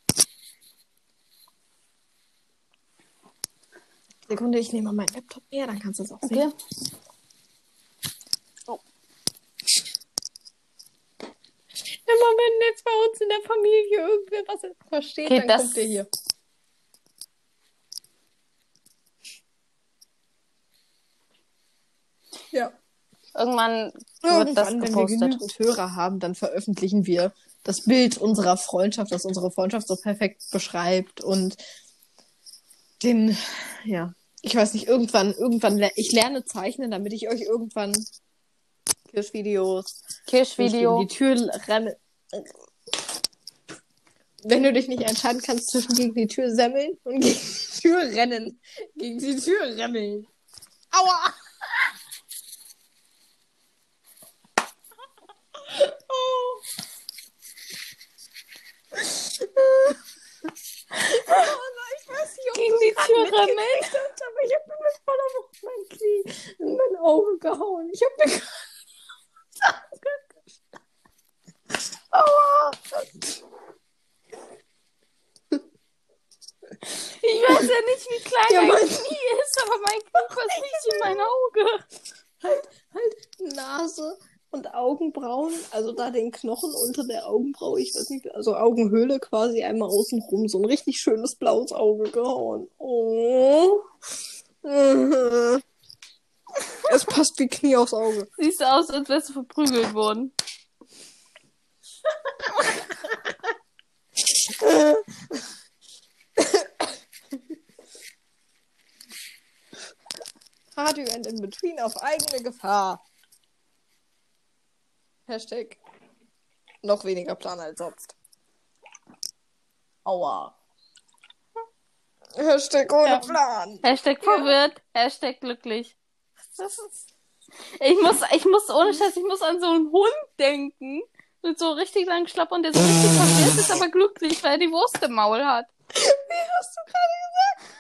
Sekunde, ich nehme mal meinen Laptop her, dann kannst du es auch sehen. Okay. Immer wenn jetzt bei uns in der Familie irgendwer was versteht, Okay, dann das- kommt der hier. Ja. Irgendwann wird das Irgendwann, wenn wir gepostet. genügend Hörer haben, dann veröffentlichen wir das Bild unserer Freundschaft, das unsere Freundschaft so perfekt beschreibt und den, ja, ich weiß nicht, irgendwann, irgendwann, ich lerne zeichnen, damit ich euch irgendwann Kirschvideos, Kirschvideo. die Tür renne. Wenn du dich nicht entscheiden kannst zwischen gegen die Tür semmeln und gegen die Tür rennen, gegen die Tür remmeln. Aua! Oh. Damit. aber ich habe mir mit voller Wucht mein Knie in mein Auge gehauen. Ich habe mir Aua! Ich weiß ja nicht, wie klein Ja, mein mein- Knie ist, aber mein Knie passt nicht in mein Auge. halt, halt Nase und Augenbrauen, also da den Knochen unter der Augenbraue, ich weiß nicht, also Augenhöhle quasi einmal außenrum, so ein richtig schönes blaues Auge gehauen. Oh. Es passt wie Knie aufs Auge. Siehst du aus, als wärst du verprügelt worden. Radio and in between auf eigene Gefahr. Hashtag noch weniger Plan als sonst. Aua. Hashtag ohne Ja. Plan. Hashtag verwirrt, Hashtag glücklich. Ich muss, ich muss, ohne Scheiß, ich muss an so einen Hund denken. Mit so richtig langen Schlappern, der so richtig verwirrt ist, aber glücklich, weil er die Wurst im Maul hat. Wie hast du gerade gesagt?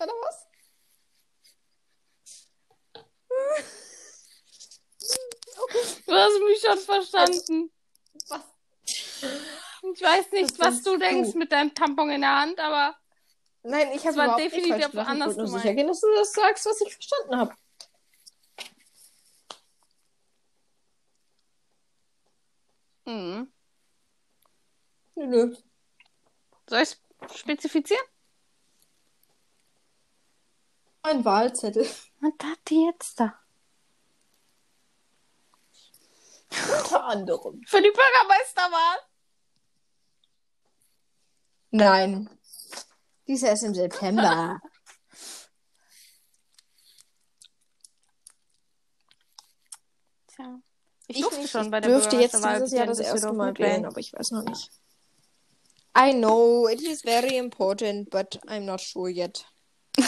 Oder was? Du hast mich schon verstanden. Was? Ich weiß nicht, was bist du denkst du. mit deinem Tampon in der Hand, aber Nein, ich habe war überhaupt nicht definitiv falsch. Ich anders nur gemeint. sicher gehen, dass du das sagst, was ich verstanden habe. hm. Nö, nö. soll ich spezifizieren? Ein Wahlzettel. Was hat die jetzt da? Unter anderem. Für die Bürgermeisterwahl. Nein. Die ist erst im September. Tja. Ich, durfte nicht. schon bei ich der dürfte jetzt dieses Jahr das erste Mal wählen, aber ich weiß noch nicht. I know, it is very important, but I'm not sure yet.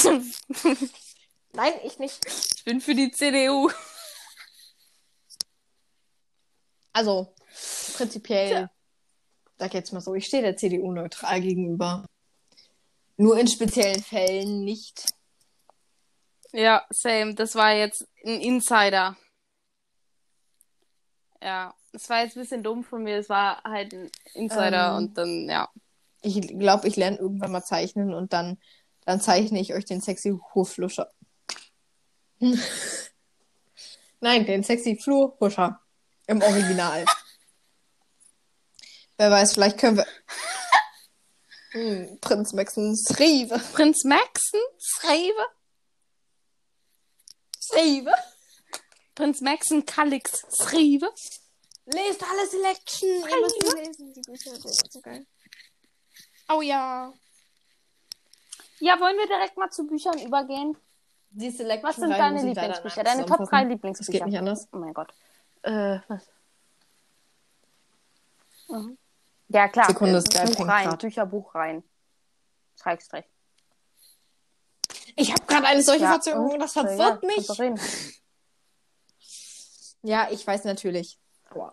Nein, ich nicht. ich bin für die CDU. Also, prinzipiell, sag jetzt mal so, ich stehe der CDU neutral gegenüber. Nur in speziellen Fällen nicht. Ja, same. Das war jetzt ein Insider. Ja, es war jetzt ein bisschen dumm von mir. Es war halt ein Insider Ähm. und dann, ja. Ich glaube, ich lerne irgendwann mal zeichnen und dann, dann zeichne ich euch den sexy Hurfluscher. Nein, den sexy Flurhuscher. Im Original. Wer weiß, vielleicht können wir. Hm, Prinz Maxen Srive. Prinz Maxen? Schreibe? Srive? Prinz Maxen Kalix Schreibe? Lest alle Selection. Ihr müsst die lesen. Die Bücher sind so geil. Oh ja. Ja, wollen wir direkt mal zu Büchern übergehen? Die Selection Was sind deine Lieblingsbücher? Deine Top 3 zusammenfassen. Das geht Lieblingsbücher. nicht anders. Oh mein Gott. Äh, was? Mhm. Ja, klar. Sekunde, äh, Skype Buch rein, grad. Bücher, Buch rein. Schrägstrich. Ich habe gerade eine solche Ja, Verzögerung, und? das Ja, verwirrt mich. du reden. Ja, ich weiß natürlich. Oh,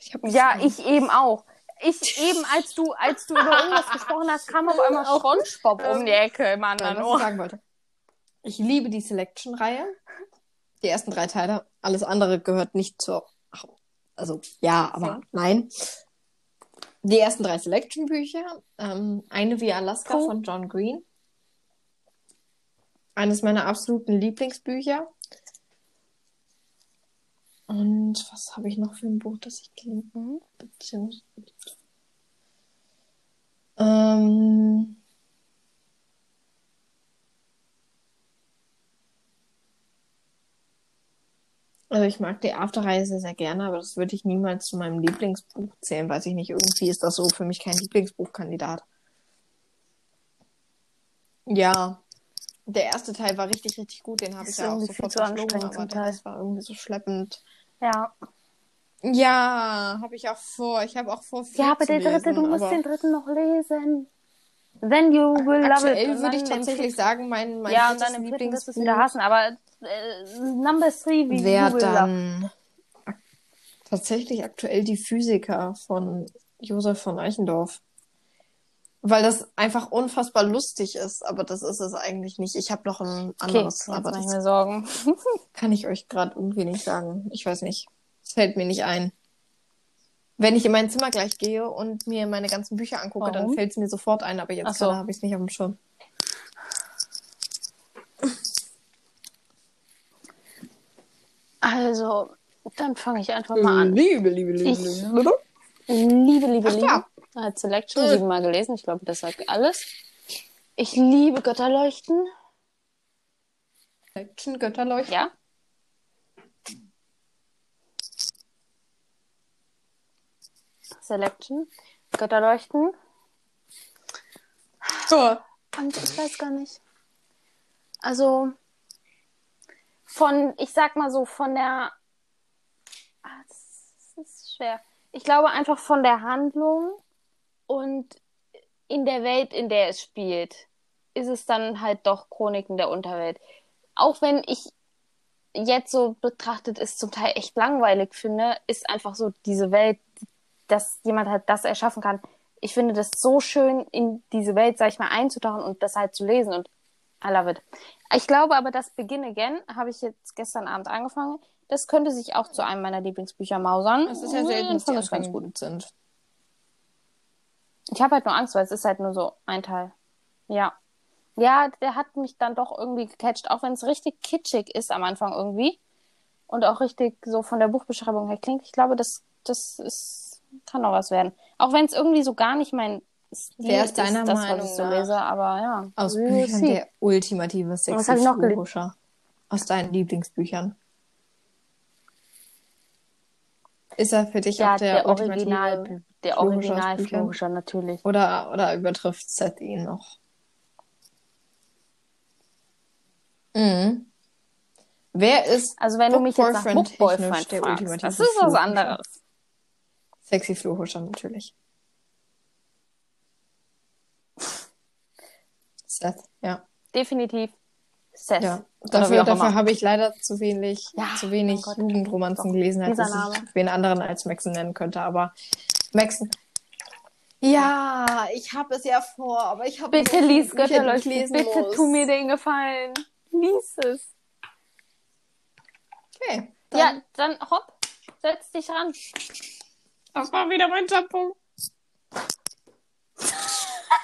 ich mich Ja, so- ich eben auch. Ich eben, als du, als du über irgendwas gesprochen hast, kam auf einmal SpongeBob um die Ecke im anderen Nein, was ich Ohr. sagen wollte. Ich liebe die Selection-Reihe. Die ersten drei Teile. Alles andere gehört nicht zur. Ach, Also, ja, aber Ja. nein. Die ersten drei Selection-Bücher. Ähm, eine wie Alaska Cool. von John Green. Eines meiner absoluten Lieblingsbücher. Und was habe ich noch für ein Buch, das ich gelesen Mhm. Beziehungs ähm, also ich mag die Afterreise sehr gerne, aber das würde ich niemals zu meinem Lieblingsbuch zählen, weiß ich nicht. Irgendwie ist das so für mich kein Lieblingsbuchkandidat. Ja, der erste Teil war richtig, richtig gut. Den habe ich ja auch sofort viel zu verschlungen, aber Teil. War irgendwie so schleppend. Ja. Ja, habe ich auch vor. Ich habe auch vor, viel Ja, aber der dritte, lesen, du musst den dritten noch lesen. Then you will love it. Aktuell würde ich tatsächlich sagen, mein, mein Ja, und dann Lieblingsbuch wieder hassen. Aber äh, Number Three, wie love. dann ak tatsächlich aktuell die Physiker von Josef von Eichendorff. Weil das einfach unfassbar lustig ist, aber das ist es eigentlich nicht. Ich habe noch ein Okay, anderes, jetzt aber das mir Sorgen. kann ich euch gerade irgendwie nicht sagen. Ich weiß nicht. Es fällt mir nicht ein. Wenn ich in mein Zimmer gleich gehe und mir meine ganzen Bücher angucke, dann Warum? fällt es mir sofort ein, aber jetzt so. habe ich es nicht auf dem Schirm. Also, dann fange ich einfach mal an. Liebe, liebe, liebe, Ich- liebe. Liebe, liebe, Ach, liebe. klar. Hat Selection Äh. siebenmal gelesen. Ich glaube, das sagt alles. Ich liebe Götterleuchten. Action, Götterleuchten. Ja. Selection. Götterleuchten. So. Und ich weiß gar nicht. Also von, ich sag mal so, von der. Ah, das ist schwer. Ich glaube einfach von der Handlung und in der Welt, in der es spielt, ist es dann halt doch Chroniken der Unterwelt. Auch wenn ich jetzt so betrachtet es zum Teil echt langweilig finde, ist einfach so diese Welt, dass jemand halt das erschaffen kann. Ich finde das so schön, in diese Welt, sag ich mal, einzutauchen und das halt zu lesen und I love it. Ich glaube aber, das Begin Again habe ich jetzt gestern Abend angefangen. Das könnte sich auch zu einem meiner Lieblingsbücher mausern. Es ist ja selten, dass die das ganz gut. sind. Ich habe halt nur Angst, weil es ist halt nur so ein Teil. Ja. Ja, der hat mich dann doch irgendwie gecatcht, auch wenn es richtig kitschig ist am Anfang irgendwie. Und auch richtig so von der Buchbeschreibung her klingt. Ich glaube, das, das ist, kann auch was werden. Auch wenn es irgendwie so gar nicht mein Stil Wer ist deiner das, Meinung was ich so nach lese, aber ja. Aus Büchern der ultimative Was hab ich noch gelesen? Sexy-Flughuscher. Aus deinen Lieblingsbüchern. Ist er für dich Ja, auch der, der, Original, der Original? Flughuscher natürlich. Oder, oder übertrifft Seth ihn noch? Mhm. Wer ist Also wenn du mich jetzt nach Book-Boyfriend Book-Boyfriend technisch der fragst, ultimative das ist was anderes. Sexy Flughuscher natürlich. Seth, ja. Definitiv Seth. Ja, dafür, dafür habe ich leider zu wenig, Ja, zu wenig Gott. Jugendromanzen gelesen, als dieser dass Name. ich wen anderen als Maxen nennen könnte. Aber Maxen. Ja, ich habe es ja vor, aber ich habe Bitte lies ich lesen Bitte muss. tu mir den Gefallen. Lies es. Okay. Dann, Ja, dann hopp, setz dich ran. das war wieder mein Shampoo.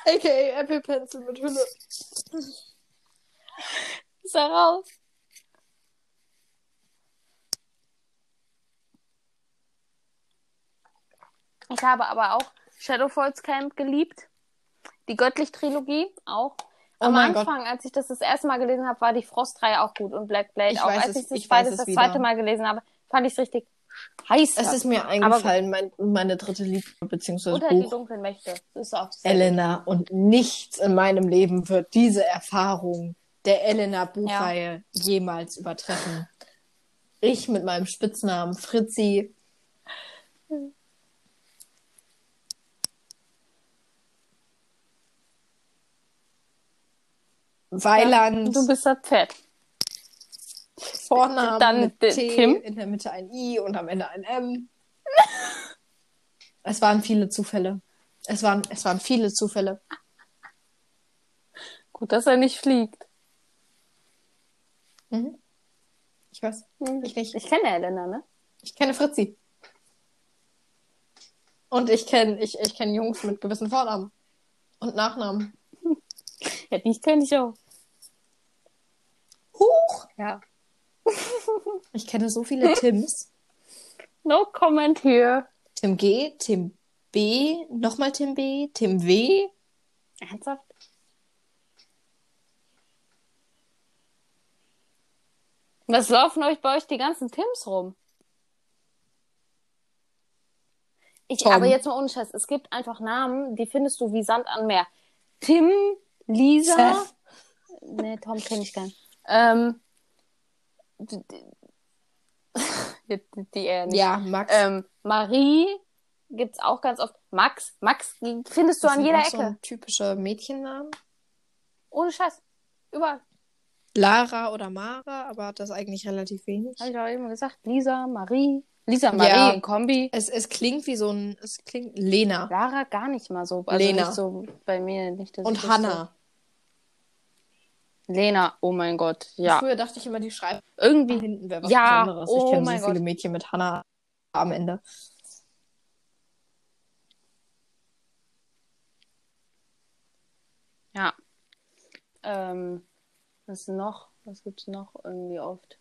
A.k.a. Apple Pencil mit Hülle. Ist er raus. Ich habe aber auch Shadowfalls Camp geliebt. Die Göttlich-Trilogie auch. Oh Am mein Gott. Anfang, als ich das das erste Mal gelesen habe, war die Frostreihe auch gut und Black Blade Ich auch. weiß als es- ich das ich es das zweite Mal gelesen habe, fand ich es richtig heiß. Es ist mir eingefallen, mein, meine dritte Liebe, beziehungsweise die Buch. dunklen Mächte. Das ist auch das Elena und nichts in meinem Leben wird diese Erfahrung der Elena Buchreihe jemals übertreffen. Ich mit meinem Spitznamen Fritzi. Weiland, Du bist das Pferd. Vornamen Dann mit T, Tim. in der Mitte ein I und am Ende ein M. es waren viele Zufälle. Es waren, es waren viele Zufälle. Gut, dass er nicht fliegt. Mhm. Ich weiß. Ich nicht. Ich kenne Elena, ne? Ich kenne Fritzi. Und ich kenne ich, ich kenn Jungs mit gewissen Vornamen und Nachnamen. Ja, die kenne ich auch. Huch! Ja. Ich kenne so viele Tims. No comment here. Tim G, Tim B, nochmal Tim B, Tim W. Ernsthaft? Was laufen euch bei euch die ganzen Tims rum? Ich, Tom. aber jetzt mal ohne Scheiß, es gibt einfach Namen, die findest du wie Sand an Meer. Tim, Lisa, Seth. nee, Tom kenne ich gar nicht. Ähm, die, die, eher nicht. Ja, Max. Ähm, Marie gibt's auch ganz oft. Max, Max findest du Das an jeder Ecke. So ein typischer Mädchennamen. Ohne Scheiß. Überall. Lara oder Mara, aber das eigentlich relativ wenig. Habe ich auch eben gesagt. Lisa, Marie. Lisa Marie Ja. in Kombi. Es, es klingt wie so ein, es klingt Lena Lara gar nicht mal so. Also Lena. nicht so bei mir nicht. und. Hannah. Lena, oh mein Gott. Ja. Früher dachte ich immer, die schreiben Irgendwie. hinten wäre was Ja, Besonderes. oh ich kenne so viele Gott. Mädchen mit Hannah am Ende. Ja. Ähm, was noch? Was gibt's noch irgendwie oft?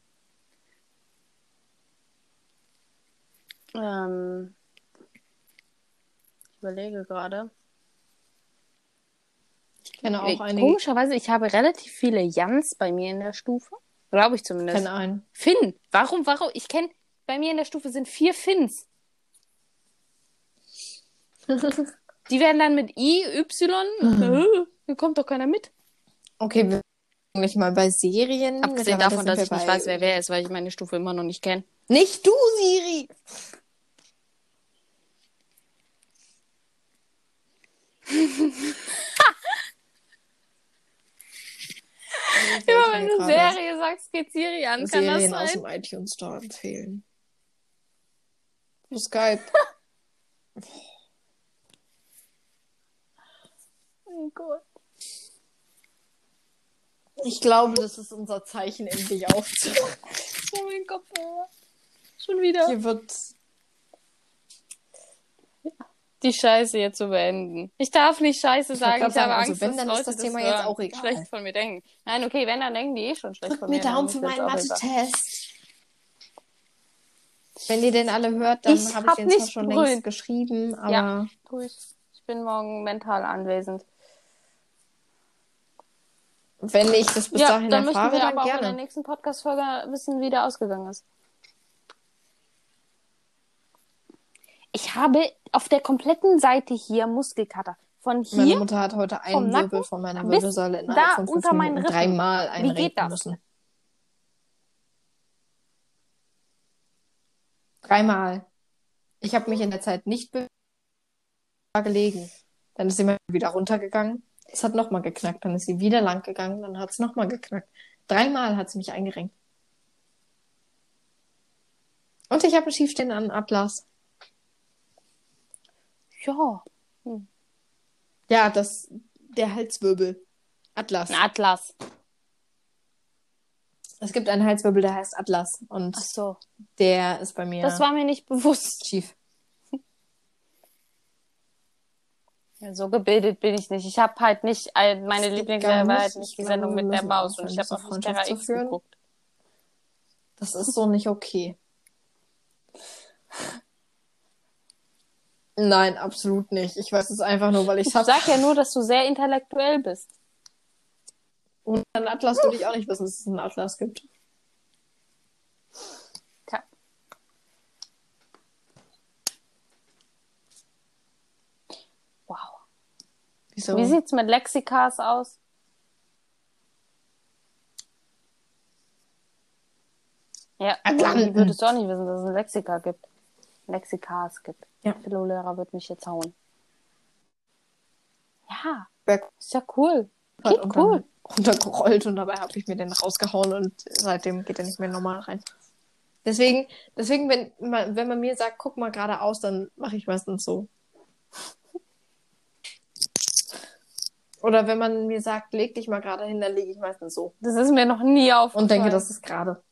Ähm, ich überlege gerade. Kenne auch Ey, einige. Komischerweise, ich habe relativ viele Jans bei mir in der Stufe. Glaube ich Ich zumindest. kenne einen. Finn. Warum, warum? Ich kenne, bei mir in der Stufe sind vier Finns. Die werden dann mit I, Y. Mhm. Hier kommt doch keiner mit. Okay, wir nicht mal bei Serien. Abgesehen davon, dass ich nicht weiß, wer wer ist, weil ich meine Stufe immer noch nicht kenne. Nicht du, Siri! Immer wenn du Serie sagst, geht Siri an. Kann das Serien aus sein? dem iTunes Store empfehlen. Für Skype. Oh Gott. Ich glaube, das ist unser Zeichen, endlich aufzuhören. Oh mein Gott. Schon wieder. Hier wird. Die Scheiße jetzt zu beenden. Ich darf nicht Scheiße sagen. Ich habe also Angst, wenn, dass dann ist Leute das Thema jetzt auch egal. schlecht von mir denken. Nein, okay, wenn, dann denken die eh schon schlecht Drückt von mir mir. Daumen für meinen. Mathe-Test. Wenn ihr den alle hört, dann Ich habe hab ich den zwar nicht schon längst geschrieben, aber Ja. Tu ich. Ich bin morgen mental anwesend. wenn ich das bis ja, dahin dann möchten erfahre, wir dann aber auch in der gerne. nächsten Podcast-Folge wissen, wie der ausgegangen ist. Ich habe auf der kompletten Seite hier Muskelkater. Von Meine hier Mutter hat heute einen Nacken Wirbel von meiner Wirbelsäule da innerhalb von fünf unter meinen Minuten Rippen. dreimal Wie einrenken geht das? müssen. Dreimal. Ich habe mich in der Zeit nicht bewegt, gelegen. Dann ist sie mal wieder runtergegangen. Es hat nochmal geknackt. Dann ist sie wieder lang gegangen. Dann hat es nochmal geknackt. Dreimal hat sie mich eingerenkt. Und ich habe einen schiefstehenden Atlas. Ja, Ja, das, der Halswirbel. Atlas. ein Atlas. Es gibt einen Halswirbel, der heißt Atlas. Und Ach so. der ist bei mir Das war mir nicht bewusst. schief. Ja, so gebildet bin ich nicht. Ich habe halt nicht, meine Lieblingsserie war halt nicht Ich die Sendung mit der Maus und ich habe auch nicht Terra X geguckt. Das ist so nicht okay. Nein, absolut nicht. Ich weiß es einfach nur, weil ich Ich es sag ja nur, dass du sehr intellektuell bist. Und einen Atlas würde ich auch nicht wissen, dass es einen Atlas gibt. Wow. Wieso? Wie sieht's mit Lexikas aus? Ja, Atlanten. du würdest du auch nicht wissen, dass es ein Lexika gibt. Lexikas gibt. Ja. Philo-Lehrer wird mich jetzt hauen. Ja, Berg- ist ja cool. hat Geht und cool. runtergerollt und dabei habe ich mir den rausgehauen und seitdem geht er nicht mehr normal rein. Deswegen, deswegen, wenn man, wenn man mir sagt, guck mal geradeaus, dann mache ich meistens so. Oder wenn man mir sagt, leg dich mal gerade hin, dann lege ich meistens so. Das ist mir noch nie aufgefallen. Und denke, das ist gerade.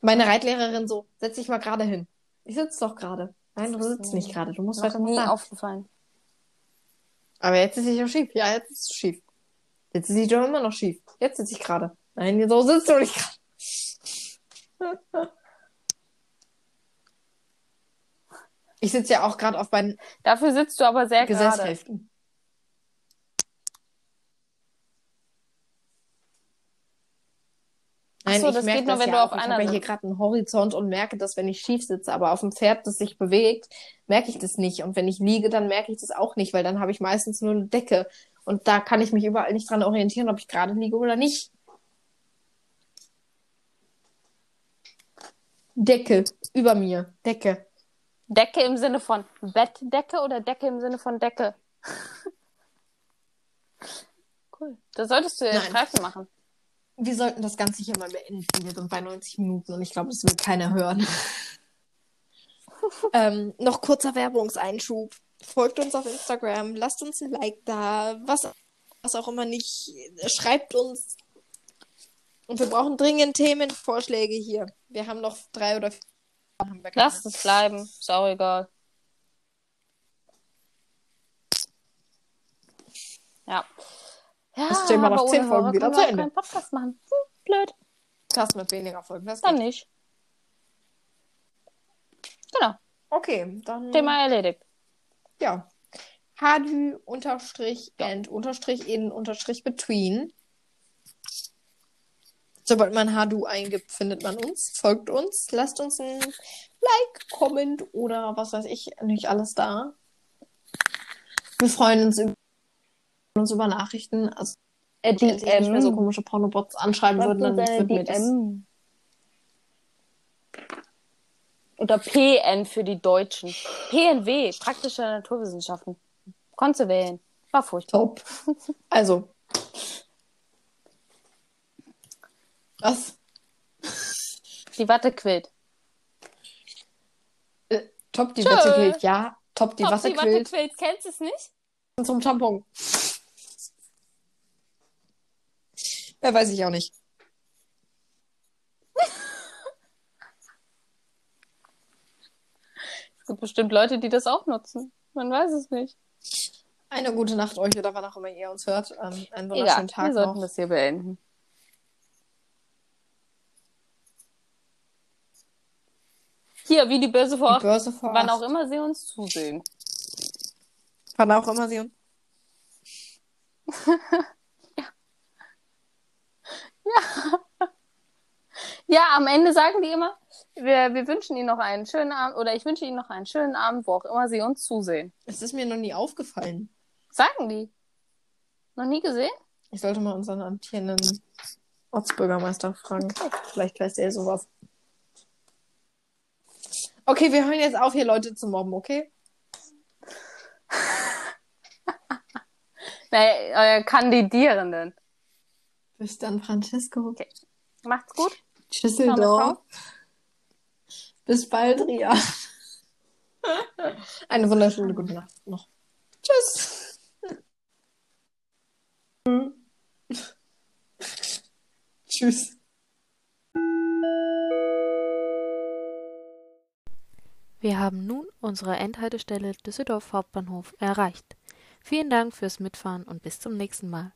Meine Reitlehrerin so, setz dich mal gerade hin. Ich sitze doch gerade. Nein, du ist sitzt nicht gerade. Du musst noch weiter nie nach aufgefallen. Aber jetzt sitze ich doch schief. Ja, jetzt ist es schief. Jetzt sitze ich doch immer noch schief. Jetzt sitze ich gerade. Nein, so sitzt du nicht gerade. Ich sitze ja auch gerade auf beiden Dafür sitzt du aber sehr gerade. Ach so, ich das merke geht nur, wenn ja du auf Ich einer habe ja hier gerade einen Horizont und merke das, wenn ich schief sitze. Aber auf dem Pferd, das sich bewegt, merke ich das nicht. Und wenn ich liege, dann merke ich das auch nicht, weil dann habe ich meistens nur eine Decke. Und da kann ich mich überall nicht dran orientieren, ob ich gerade liege oder nicht. Decke über mir. Decke. Decke im Sinne von Bettdecke oder Decke im Sinne von Decke? cool. Da solltest du ja Nein. Streifen machen. Wir sollten das Ganze hier mal beenden. Wir sind bei 90 Minuten und ich glaube, es will keiner hören. ähm, noch kurzer Werbungseinschub. Folgt uns auf Instagram, lasst uns ein Like da, was, was auch immer nicht. Schreibt uns. Und wir brauchen dringend Themenvorschläge hier. Wir haben noch drei oder vier. Lasst es bleiben. Ist auch egal. Ja. Ja, Das Thema nach aber zehn Folgen Hörer wieder zu wir auch Ende. keinen Podcast machen. Hm, blöd. Podcast mit weniger Folgen. Das Dann geht. nicht. Genau. Okay, dann. Thema erledigt. Ja. Hadü unterstrich and unterstrich in unterstrich between. Sobald man Hadu eingibt, findet man uns, folgt uns, lasst uns ein Like, Comment oder was weiß ich, nicht alles da. Wir freuen uns über, uns über Nachrichten. Also, Äh, wenn sich nicht mehr so komische Pornobots anschreiben würden, dann würden wir das. Oder PN für die Deutschen. PNW, praktische Naturwissenschaften. Konntest du wählen. War furchtbar. Top. Also. Was? Die Watte quillt. Äh, top, die. Wette quillt. Ja, top, die Ob Wasser die Watte quillt. quillt, kennst du es nicht? Zum Tampon. Wer weiß ich auch nicht. Es gibt bestimmt Leute, die das auch nutzen. Man weiß es nicht. Eine gute Nacht euch oder wann auch immer ihr uns hört. Ähm, einen wunderschönen Egal, wir Tag sollten noch. das hier beenden. Hier, wie die Börse Die vor Börse vor wann auch immer sie uns zusehen. Wann auch immer sie uns. Ja, am Ende sagen die immer, wir, wir wünschen Ihnen noch einen schönen Abend oder ich wünsche Ihnen noch einen schönen Abend, wo auch immer Sie uns zusehen. Es ist mir noch nie aufgefallen. Sagen die. Noch nie gesehen? Ich sollte mal unseren amtierenden Ortsbürgermeister fragen. Vielleicht weiß der sowas. Okay, wir hören jetzt auf, hier Leute zu mobben, okay? Naja, euer Kandidierenden. Bis dann, Francesco. Macht's gut. Düsseldorf. Bis bald, Ria. Eine wunderschöne gute Nacht noch. Tschüss. Tschüss. Wir haben nun unsere Endhaltestelle Düsseldorf Hauptbahnhof erreicht. Vielen Dank fürs Mitfahren und bis zum nächsten Mal.